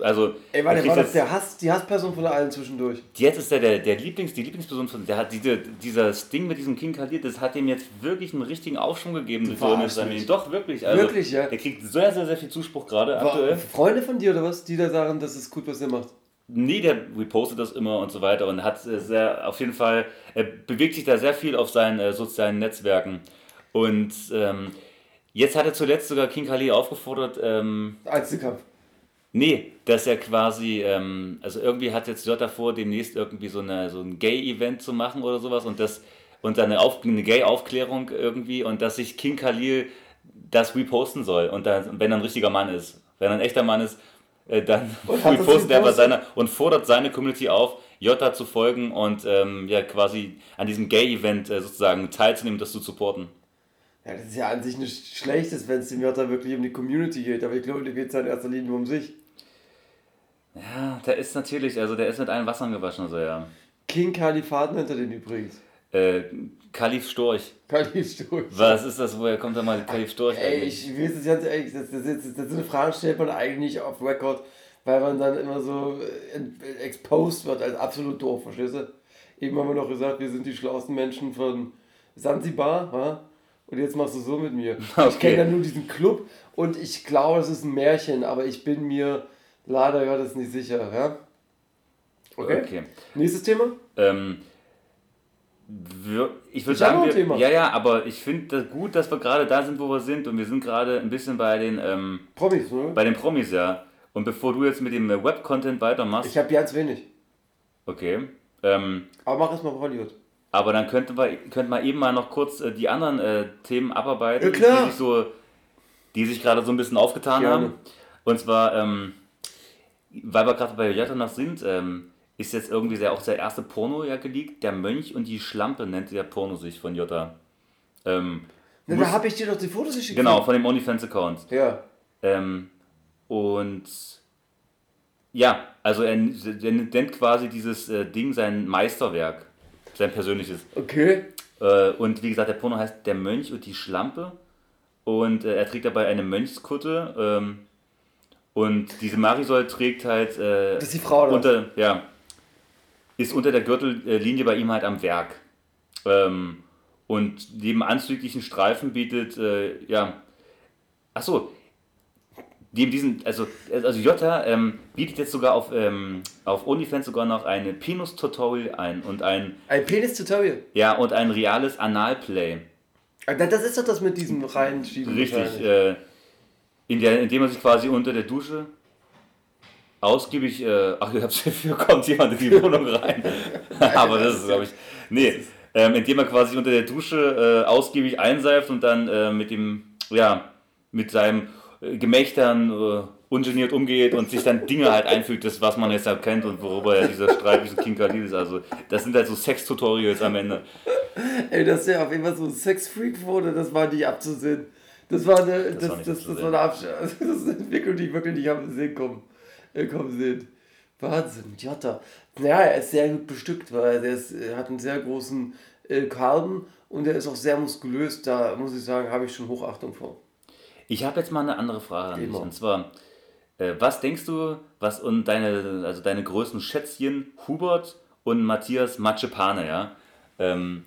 also Ey, warte, war das jetzt- der Hass, die Hassperson von allen zwischendurch? Jetzt ist er der, der Lieblings, die Lieblingsperson von, der hat diese, dieses Ding mit diesem King Khalid, das hat ihm jetzt wirklich einen richtigen Aufschwung gegeben. so. Doch, wirklich. Also, Wirklich, ja? Der kriegt sehr, sehr, sehr viel Zuspruch gerade aktuell. Freunde von dir oder was, die da sagen, das ist gut, was er macht? Nee, der repostet das immer und so weiter und hat äh, sehr, auf jeden Fall, er bewegt sich da sehr viel auf seinen äh, sozialen Netzwerken. Und ähm, jetzt hat er zuletzt sogar King Khalid aufgefordert, ähm, Einzelkampf. Nee, dass er quasi, ähm, also irgendwie hat jetzt Jota vor, demnächst irgendwie so, eine, so ein Gay-Event zu machen oder sowas und das und dann eine, Auf, eine Gay-Aufklärung irgendwie und dass sich King Khalil das reposten soll und dann, wenn er ein richtiger Mann ist, wenn er ein echter Mann ist, äh, dann <laughs> repostet er bei seiner und fordert seine Community auf, Jota zu folgen und ähm, ja quasi an diesem Gay-Event äh, sozusagen teilzunehmen, das zu supporten. Ja, das ist ja an sich nicht schlechtes, wenn es dem Jota wirklich um die Community geht, aber ich glaube, da geht es ja in erster Linie nur um sich. Ja, der ist natürlich, also der ist mit allen Wassern gewaschen, also ja. King Kalifat nennt er den übrigens. Äh, Kalif Storch. Kalif Sturz. Was ist das? Woher kommt da mal Kalif Storch Ey, eigentlich? ich weiß es ganz ehrlich, das, das, das, das, so eine Frage stellt man eigentlich nicht auf Record, weil man dann immer so äh, exposed wird als absolut doof, verstehst du? Eben haben wir noch gesagt, wir sind die schlauesten Menschen von Sansibar, ha? Und jetzt machst du so mit mir. <laughs> Ich Okay. kenne ja nur diesen Club und ich glaube, es ist ein Märchen, aber ich bin mir leider Gottes nicht sicher. Ja? Okay. Okay. Nächstes Thema? Ähm, ich würde Ich sagen, wir, Thema. ja, ja, aber ich finde das gut, dass wir gerade da sind, wo wir sind und wir sind gerade ein bisschen bei den, ähm, Promis, ne? bei den Promis, ja. Und bevor du jetzt mit dem äh, Web-Content weitermachst, Ich habe ganz wenig. okay, ähm, Aber mach erstmal Hollywood. Aber dann könnten wir, könnten wir eben mal noch kurz äh, die anderen äh, Themen abarbeiten, Ja, die sich so, die sich gerade so ein bisschen aufgetan Gerne. haben. Und zwar, ähm, weil wir gerade bei Jota noch sind, ähm, ist jetzt irgendwie der, auch der erste Porno ja geleakt. Der Mönch und die Schlampe nennt der Porno sich von Jota. Ähm, Na, da habe ich dir doch die Fotos geschickt. genau, von dem OnlyFans-Account. Ja. Ähm, und ja, also er, er nennt quasi dieses äh, Ding sein Meisterwerk, sein persönliches. Okay. Äh, und wie gesagt, der Porno heißt Der Mönch und die Schlampe. Und äh, er trägt dabei eine Mönchskutte. Ähm, und diese Marisol trägt halt äh, Das ist die Frau, oder? unter, ja, ist unter der Gürtellinie bei ihm halt am Werk. Ähm, und neben anzüglichen Streifen bietet, äh, ja, achso, neben diesen, also, also Jota ähm, bietet jetzt sogar auf, ähm, auf OnlyFans sogar noch eine Penis-Tutorial ein und ein, Ein Penis-Tutorial. ja, und ein reales Analplay. Ah, Das ist doch das mit diesem reinschieben. Richtig, äh, in der, indem man sich quasi unter der Dusche ausgiebig, äh, ach, ich hab's hier kommt jemand in die Wohnung rein. <laughs> Aber das ist, glaube ich, nee, ähm, indem man quasi unter der Dusche äh, ausgiebig einseift und dann äh, mit dem, ja, mit seinem Gemächtern äh, ungeniert umgeht und sich dann Dinge halt einfügt, das was man jetzt halt kennt und worüber ja dieser Streit zwischen King Khalil ist. Also das sind halt so Sex-Tutorials am Ende. Ey, dass er auf jeden Fall so ein Sexfreak wurde, das war nicht abzusehen. Das war eine, das, war das, nicht das, abzusehen. war eine, Absch <laughs> das ist eine Entwicklung, die ich wirklich nicht habe sehen kommen, äh, kommen sehen. Wahnsinn, Jota. Naja, er ist sehr gut bestückt, weil er, ist, er hat einen sehr großen äh, Karben und er ist auch sehr muskulös. Da muss ich sagen, habe ich schon Hochachtung vor. Ich habe jetzt mal eine andere Frage an dich. Und zwar, äh, was denkst du, was und deine, also deine größten Schätzchen, Hubert und Matthias Matschepane, ja? Ähm,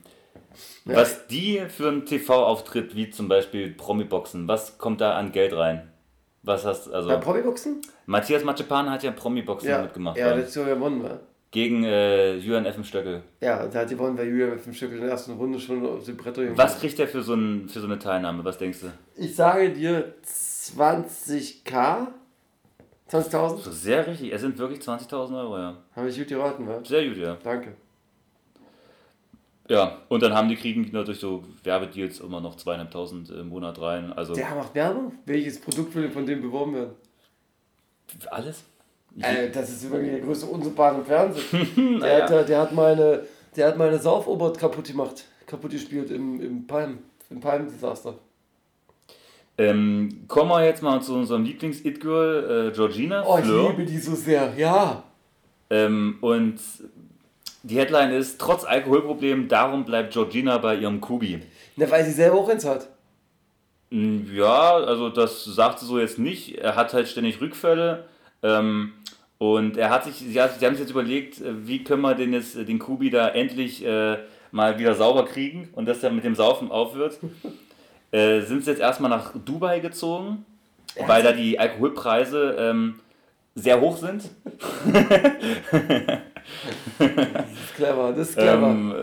Was die für einen TV-Auftritt, wie zum Beispiel Promi-Boxen, was kommt da an Geld rein? Was hast also Bei Promi-Boxen? Matthias Matschepane hat ja Promi-Boxen Ja, mitgemacht. ja, ja, das ist ja gewonnen, wa? Gegen äh, Julian F. Stöckel. Ja, da hat gewonnen, weil Julia mit dem Stück in der ersten Runde schon auf die Bretter gegangen Was kriegt er für so, ein, für so eine Teilnahme? Was denkst du? Ich sage dir 20k? 20.000? Sehr richtig, es sind wirklich 20.000 Euro, ja. Habe ich gut geraten, wa? Sehr gut, ja. Danke. Ja, und dann haben die kriegen natürlich so Werbedeals immer noch zweieinhalbtausend im Monat rein. Also Der macht Werbung? Welches Produkt will von dem beworben werden? alles. Äh, das ist wirklich der größte Unsympath im Fernsehen. <laughs> Der, hat, äh, der, hat meine, der hat meine Saufobert kaputt gemacht. Kaputt gespielt im, im Palm. Im Palm-Desaster. Ähm, kommen wir jetzt mal zu unserem Lieblings-It-Girl, äh, Georgina Oh, ich Fleur. liebe die so sehr. Ja. Ähm, und die Headline ist, trotz Alkoholproblem, darum bleibt Georgina bei ihrem Kubi. Na, weil sie selber auch eins hat. Mm, Ja, also das sagt sie so jetzt nicht. Er hat halt ständig Rückfälle. Ähm, und er hat sich, sie, hat, sie haben sich jetzt überlegt, äh, wie können wir denn jetzt äh, den Kubi da endlich äh, mal wieder sauber kriegen und dass er mit dem Saufen aufhört. <laughs> äh, sind sie jetzt erstmal nach Dubai gezogen, weil da die Alkoholpreise ähm, sehr hoch sind. <laughs> Das ist clever, das ist clever. Ähm,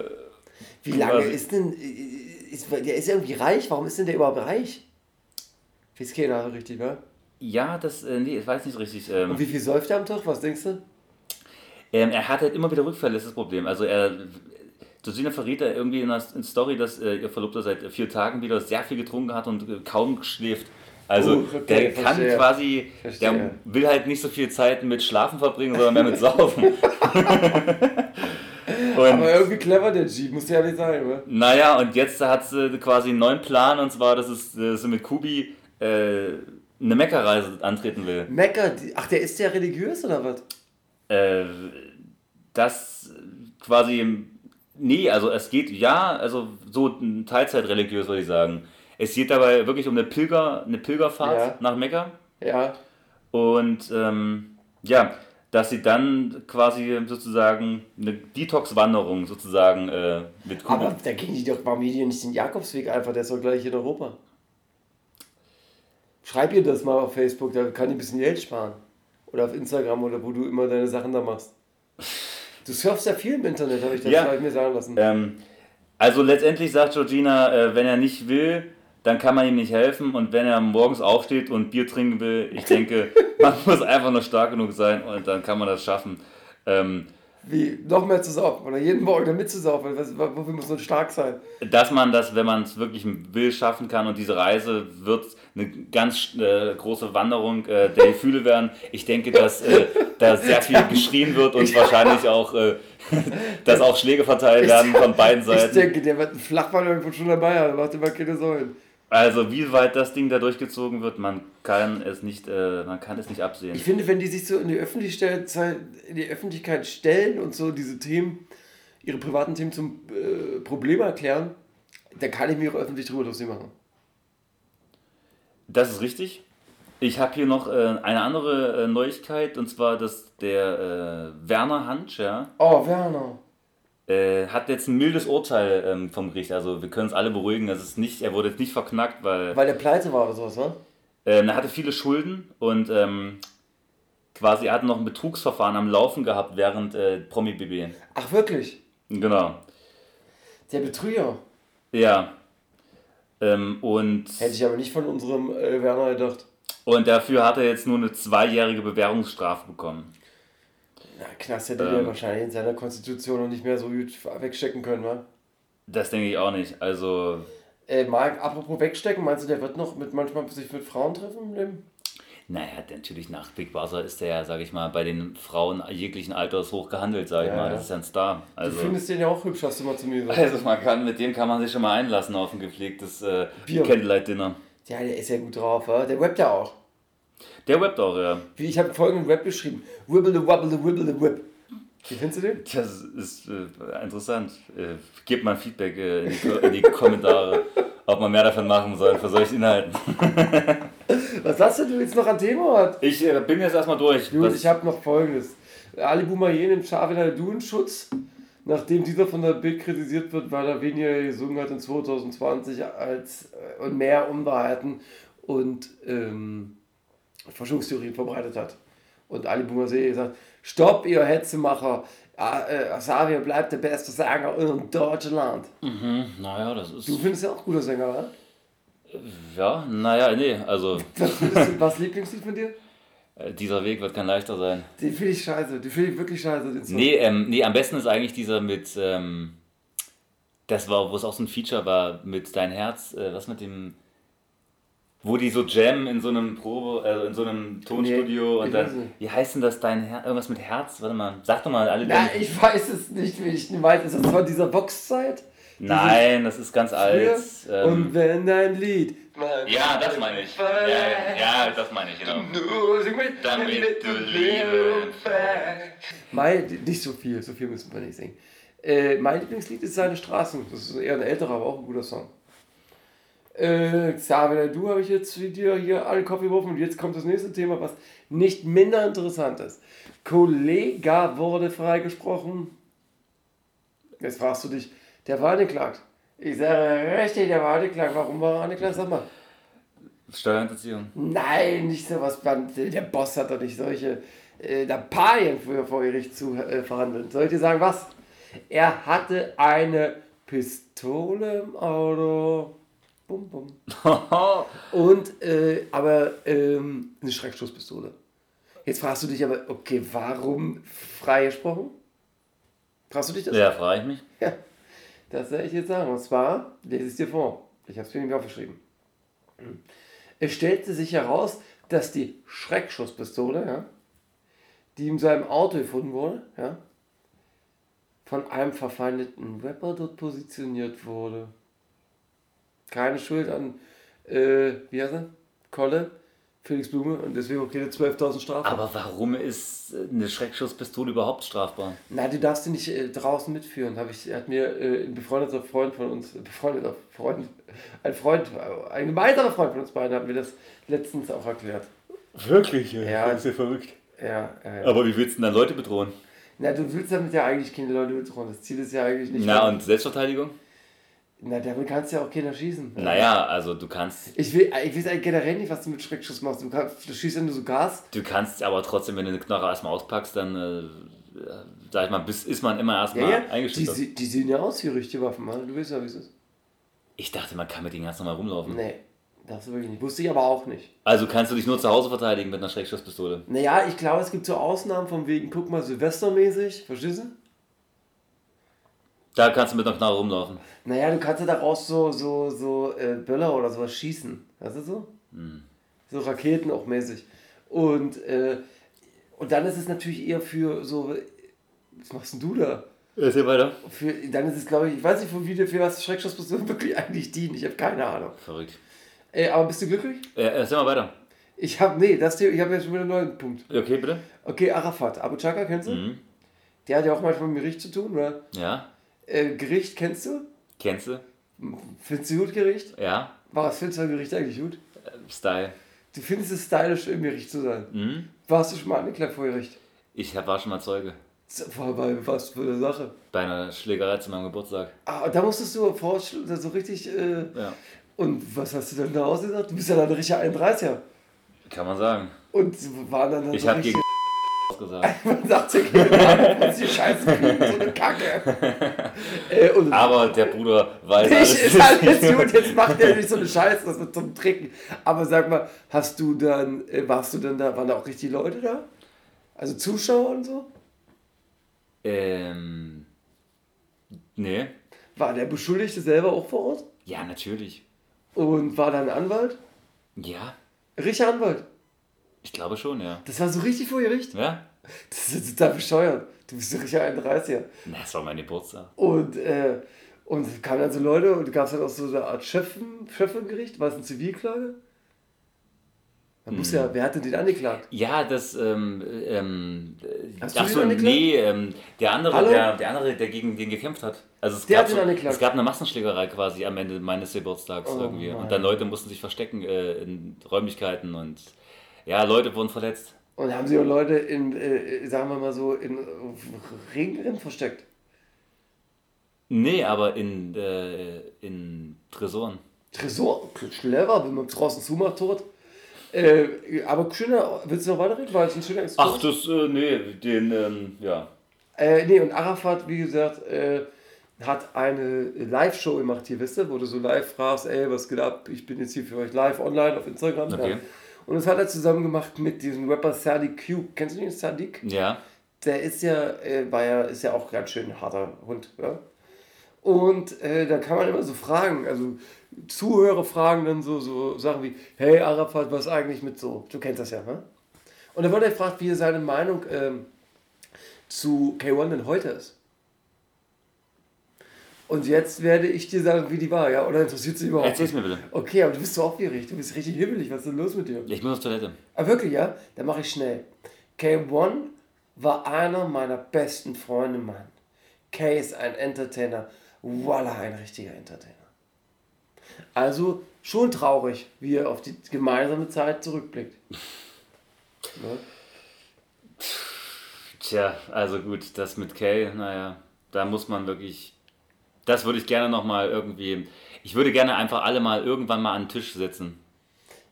Wie lange quasi- ist denn. Ist, der ist irgendwie reich? Warum ist denn der überhaupt reich? Weiß keiner richtig, wa? Ja, das, äh, nee, ich weiß nicht richtig. Ähm, Und wie viel säuft er am Tag? Was denkst du? Ähm, er hat halt immer wieder Rückfälle, das ist das Problem. Also er, Georgina verriet da irgendwie in der Story, dass äh, ihr Verlobter seit vier Tagen wieder sehr viel getrunken hat und äh, kaum schläft. Also Uh, okay, der kann verstehe. quasi, Verstehe. der will halt nicht so viel Zeit mit Schlafen verbringen, sondern mehr mit Saufen. <laughs> und Aber irgendwie clever, der G, muss ja nicht sein, oder? naja, und jetzt hat sie quasi einen neuen Plan und zwar, dass, es, dass sie mit Kubi äh, eine Meckerreise antreten will. Die, ach, der ist ja religiös oder was? Äh, das quasi, nee, also es geht, ja, also so teilzeitreligiös würde ich sagen. Es geht dabei wirklich um eine, Pilger, eine Pilgerfahrt Ja. nach Mekka Ja. und ähm, ja, dass sie dann quasi sozusagen eine Detox-Wanderung sozusagen äh, mit Kubi. Aber da gehen die doch, die nicht den Jakobsweg einfach, der ist doch gleich in Europa. Schreib ihr das mal auf Facebook, da kann die ein bisschen Geld sparen. Oder auf Instagram oder wo du immer deine Sachen da machst. Du surfst ja viel im Internet, habe ich das Ja. hab ich mir sagen lassen. Ähm, also letztendlich sagt Georgina, äh, wenn er nicht will, dann kann man ihm nicht helfen und wenn er morgens aufsteht und Bier trinken will, ich denke, <laughs> man muss einfach nur stark genug sein und dann kann man das schaffen. Ähm, Wie, noch mehr zu saufen oder jeden Morgen damit zu saufen. Was, wofür muss man stark sein? dass man das, wenn man es wirklich will, schaffen kann und diese Reise wird eine ganz äh, große Wanderung äh, der Gefühle werden. Ich denke, dass äh, da sehr viel <laughs> geschrien wird und wahrscheinlich auch, äh, <laughs> dass auch Schläge verteilt werden von beiden Ich Seiten. denke, der wird einen Flachball irgendwo schon dabei haben, macht immer keine Säulen. Also wie weit das Ding da durchgezogen wird, man kann es nicht, äh, man kann es nicht absehen. Ich finde, wenn die sich so in die Öffentlichkeit, in die Öffentlichkeit stellen und so diese Themen, ihre privaten Themen zum äh, Problem erklären, dann kann ich mich auch öffentlich drüber lustig machen. Das ist richtig. Ich habe hier noch äh, eine andere äh, Neuigkeit und zwar, dass der äh, Werner Hansch, ja, Oh, Werner. Äh, hat jetzt ein mildes Urteil ähm, vom Gericht. Also wir können uns alle beruhigen, das ist nicht, er wurde jetzt nicht verknackt, weil Weil der pleite war oder sowas, ne? ähm, er hatte viele Schulden und ähm, quasi er hat noch ein Betrugsverfahren am Laufen gehabt während äh, Promi BB. Ach, wirklich? Genau. Der Betrüger. Ja. Ähm, und Hätte ich aber nicht von unserem äh, Werner gedacht. Und dafür hat er jetzt nur eine zweijährige Bewährungsstrafe bekommen. Na, Knast hätte Ähm. der wahrscheinlich in seiner Konstitution noch nicht mehr so gut wegstecken können, wa? Das denke ich auch nicht. Also, Äh, Marc, apropos wegstecken, meinst du, der wird noch mit manchmal sich mit Frauen treffen im Leben? naja, natürlich nach Big Brother ist der ja, sag ich mal, bei den Frauen jeglichen Alters hoch gehandelt, sag ich Ja, mal. Das ist ja ein Star. Du Also, findest den ja auch hübsch, hast du mal zu mir gesagt. also man kann, mit dem kann man sich schon mal einlassen auf ein gepflegtes äh. Candlelight-Dinner. Ja, der ist ja gut drauf, wa? Der rappt ja auch. Der rappt auch, ja. Wie, ich habe folgenden Rap geschrieben. Wibble wobble wibble whip. Wie findest du den? Das ist äh, interessant. Äh, gebt mal Feedback äh, in, die, in die Kommentare, <laughs> ob man mehr davon machen soll für solche Inhalten. <laughs> Was hast denn du jetzt noch an Thema? Ich äh, bin jetzt erstmal durch. Gut, ich habe noch folgendes. Ali Boumaier nimmt scharf in Duenschutz, nachdem dieser von der Bild kritisiert wird, weil er weniger gesungen hat in 2020 als äh, und mehr Unwahrheiten und ähm, Verschwörungstheorien verbreitet hat. Und Ali Boumaier sagt, stopp ihr Hetzemacher, Ah, äh, Xavier bleibt der beste Sänger in Deutschland. naja, das ist. Du findest ja auch guter Sänger, oder? Ja, naja, nee, also <laughs> Was, du, was Lieblingslied von dir? äh, dieser Weg wird kein leichter sein. Den finde ich scheiße, den finde ich wirklich scheiße. Den Song. Nee, ähm, nee, am besten ist eigentlich dieser mit, ähm, das war, wo es auch so ein Feature war, mit Dein Herz, äh, was mit dem, wo die so jammen in so einem Probe, also in so einem Tonstudio Nee, und dann, wie heißt denn das, Dein Herz, irgendwas mit Herz, warte mal, sag doch mal alle. Na, ich weiß es nicht, wie ich weiß. Ist das von dieser Boxzeit? Nein, das ist ganz alt. Ähm, Und wenn dein Lied. ja, das meine ich. Ja, ja, ja, das meine ich, genau. Nur sing mit, Damit damit du Liebe Mein, nicht so viel, so viel müssen wir nicht singen. Äh, mein Lieblingslied ist Seine Straßen. Das ist eher ein älterer, aber auch ein guter Song. Äh, Xavier, du habe ich jetzt wie dir hier alle Kopf geworfen und jetzt kommt das nächste Thema, was nicht minder interessant ist. Kollega wurde freigesprochen. Jetzt fragst du dich, der war angeklagt. Ich sage richtig, der war angeklagt. Warum war er angeklagt? Sag mal. Steuerhinterziehung. Nein, nicht sowas. Der Boss hat doch nicht solche äh, Lappalien früher vor Gericht zu äh, verhandeln. Soll ich dir sagen, was? Er hatte eine Pistole im Auto. Bum, bum. <laughs> Und, äh, aber ähm, eine Schreckschusspistole. Jetzt fragst du dich aber, okay, warum freigesprochen? Fragst du dich das? ja, frage ich mich. Ja, das werde ich jetzt sagen. Und zwar, lese ich es dir vor. Ich habe es mir nämlich aufgeschrieben. Es stellte sich heraus, dass die Schreckschusspistole, ja, die in seinem Auto gefunden wurde, ja, von einem verfeindeten Rapper dort positioniert wurde. Keine Schuld an, äh, wie heißt er? Kolle, Felix Blume und deswegen auch keine 12.000 Strafe. Aber warum ist eine Schreckschusspistole überhaupt strafbar? Na, du darfst die nicht äh, draußen mitführen. Hab ich, hat mir äh, ein befreundeter Freund von uns, äh, befreundeter Freund, ein Freund, äh, ein gemeinsamer Freund von uns beiden hat mir das letztens auch erklärt. Wirklich? Ja. Das ist ja verrückt. Ja, ja, ja. Aber wie willst du denn dann Leute bedrohen? Na, du willst damit ja eigentlich keine Leute bedrohen. Das Ziel ist ja eigentlich nicht. Na, und Selbstverteidigung? Na, damit kannst du ja auch keiner schießen. Naja, also du kannst, Ich, will, ich weiß eigentlich generell nicht, was du mit Schreckschuss machst. Du, kannst, du schießt ja nur so Gas. du kannst aber trotzdem, wenn du eine Knarre erstmal auspackst, dann, äh, sag ich mal, bis, ist man immer erstmal Ja, ja. Die, eingeschüchtert. sie- die sehen ja aus wie richtige Waffen. Mann. Du weißt ja, wie es ist. Ich dachte, man kann mit denen ganz normal rumlaufen. Nee, du wirklich nicht. Wusste ich aber auch nicht. Also kannst du dich nur zu Hause verteidigen mit einer Schreckschusspistole. Naja, ich glaube, es gibt so Ausnahmen von wegen, guck mal, Silvestermäßig. Verstehst du? Da kannst du mit einer Knarre rumlaufen. Naja, du kannst ja daraus so, so, so äh, Böller oder sowas schießen. Weißt du so? So Raketen auch mäßig. Und, äh, und dann ist es natürlich eher für so. Was machst denn du da? Erzähl weiter. Für, dann ist es, glaube ich, ich weiß nicht, für, wie, für was Schreckschusspistolen <laughs> wirklich eigentlich dienen. Ich habe keine Ahnung. Verrückt. Äh, aber bist du glücklich? Äh, erzähl mal weiter. Ich habe, nee, das hier, ich habe jetzt schon wieder einen neuen Punkt. Okay, bitte. Okay, Arafat. Abu Chaka kennst du? Mhm. Der hat ja auch manchmal mit Gericht zu tun, oder? Ja. Äh, Gericht kennst du? Kennst du? Findest du gut Gericht? Ja. Was findest du an Gericht eigentlich gut? Style. Du findest es stylisch, im Gericht zu sein. Mhm. Warst du schon mal angeklagt vor Gericht? Ich war schon mal Zeuge. Bei was für eine Sache? Bei einer Schlägerei zu meinem Geburtstag. Ah, da musstest du vorstellen, so richtig. Äh, Ja. und was hast du denn da ausgesagt? Du bist ja dann ein richtiger 31er. Kann man sagen. Und waren dann, dann Ich so richtig. Gegen ausgesagt. <laughs> Man sagt ja, genau, was die Scheiße so eine Kacke. <laughs> äh, und Aber der Bruder weiß ich, alles. ist alles gut, jetzt macht er nicht so eine Scheiße, das wird zum Trinken. Aber sag mal, hast du dann, äh, warst du dann da, waren da auch richtig Leute da? Also Zuschauer und so? Ähm. Nee. War der Beschuldigte selber auch vor Ort? Ja, natürlich. Und war da ein Anwalt? Ja. Richtiger Anwalt. Ich glaube schon, ja. Das war so richtig vor Gericht. Ja? Das ist total bescheuert. Du bist ein richtiger 31er. Na, das war mein Geburtstag. Und, äh, und es kamen dann so Leute und gab es dann auch so eine Art Schöffen, Schöffengericht. War es eine Zivilklage? Man muss Hm. ja, wer hat denn den angeklagt? Ja, das, ähm, ähm, Hast du ach den so, nee, ähm, der andere, Hallo? der, der andere, der gegen den gekämpft hat. Also es Der gab, so, angeklagt. es gab eine Massenschlägerei quasi am Ende meines Geburtstags Oh irgendwie. Mann. Und dann Leute mussten sich verstecken äh, in Räumlichkeiten und ja, Leute wurden verletzt. Und haben sie auch Leute in, äh, sagen wir mal so, in Regen drin versteckt. Nee, aber in, äh, in Tresoren. Tresor, clever, wenn man draußen zumacht, tot. Äh, aber schöner, willst du noch weiterreden? Weil es ein schöner Exkurs. Ach, das, äh, nee, den, ähm, ja. Äh, nee, und Arafat, wie gesagt, äh, hat eine Live-Show gemacht hier, wisst ihr, wo du so live fragst, ey, was geht ab? Ich bin jetzt hier für euch live online auf Instagram. Okay. Ja. Und das hat er zusammen gemacht mit diesem Rapper Sadiq Q. Kennst du den Sadiq? Ja. Der ist ja, äh, war ja, ist ja auch ganz schön harter Hund, ja. Und äh, da kann man immer so fragen, also Zuhörer fragen dann so, so Sachen wie, hey Arafat, was eigentlich mit so, du kennst das ja, ne? Und dann wurde er gefragt, wie seine Meinung ähm, zu K1 denn heute ist. Und jetzt werde ich dir sagen, wie die war, ja? Oder interessiert sie überhaupt Erzähl's mir bitte. Okay, aber du bist so aufgeregt, du bist richtig hibbelig, was ist denn los mit dir? Ich muss auf Toilette. Ah, wirklich, ja? Dann mache ich schnell. K1 war einer meiner besten Freunde, Mann. K ist ein Entertainer. Voila, ein richtiger Entertainer. Also schon traurig, wie er auf die gemeinsame Zeit zurückblickt. <laughs> Ne? Tja, also gut, das mit Kay, naja, da muss man wirklich. Das würde ich gerne nochmal irgendwie. Ich würde gerne einfach alle mal irgendwann mal an den Tisch setzen.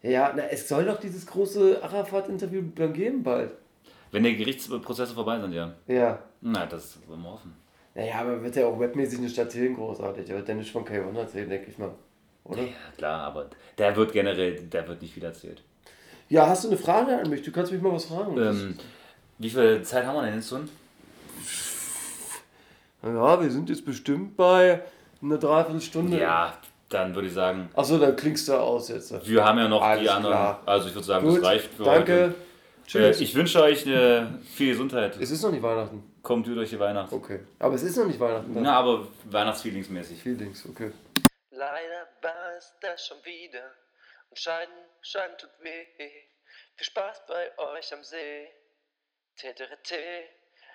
Ja, na, es soll doch dieses große Arafat-Interview dann geben bald. Wenn die Gerichtsprozesse vorbei sind, ja. Ja. Na, das wollen wir hoffen. Naja, aber wird ja auch webmäßig eine Stadt großartig. Er wird ja nicht von K1 erzählen, denke ich mal. oder? Ja, klar, aber der wird generell, der wird nicht wieder erzählt. Ja, hast du eine Frage an mich? Du kannst mich mal was fragen. Ähm, wie viel Zeit haben wir denn jetzt schon? Ja, wir sind jetzt bestimmt bei einer Dreiviertelstunde. Ja, dann würde ich sagen, Achso, dann klingst du aus jetzt. wir haben ja noch Alles die anderen. klar. Also ich würde sagen, Gut, das reicht für danke. heute. Tschüss. Äh, ich wünsche euch eine viel Gesundheit. es ist noch nicht Weihnachten. Kommt gut durch die Weihnacht. Okay. Aber es ist noch nicht Weihnachten. Na, aber Weihnachtsfeelingsmäßig. Feelings, okay. Leider war es das schon wieder. Und Scheiden, Scheiden tut weh. Viel Spaß bei euch am See. TTRT,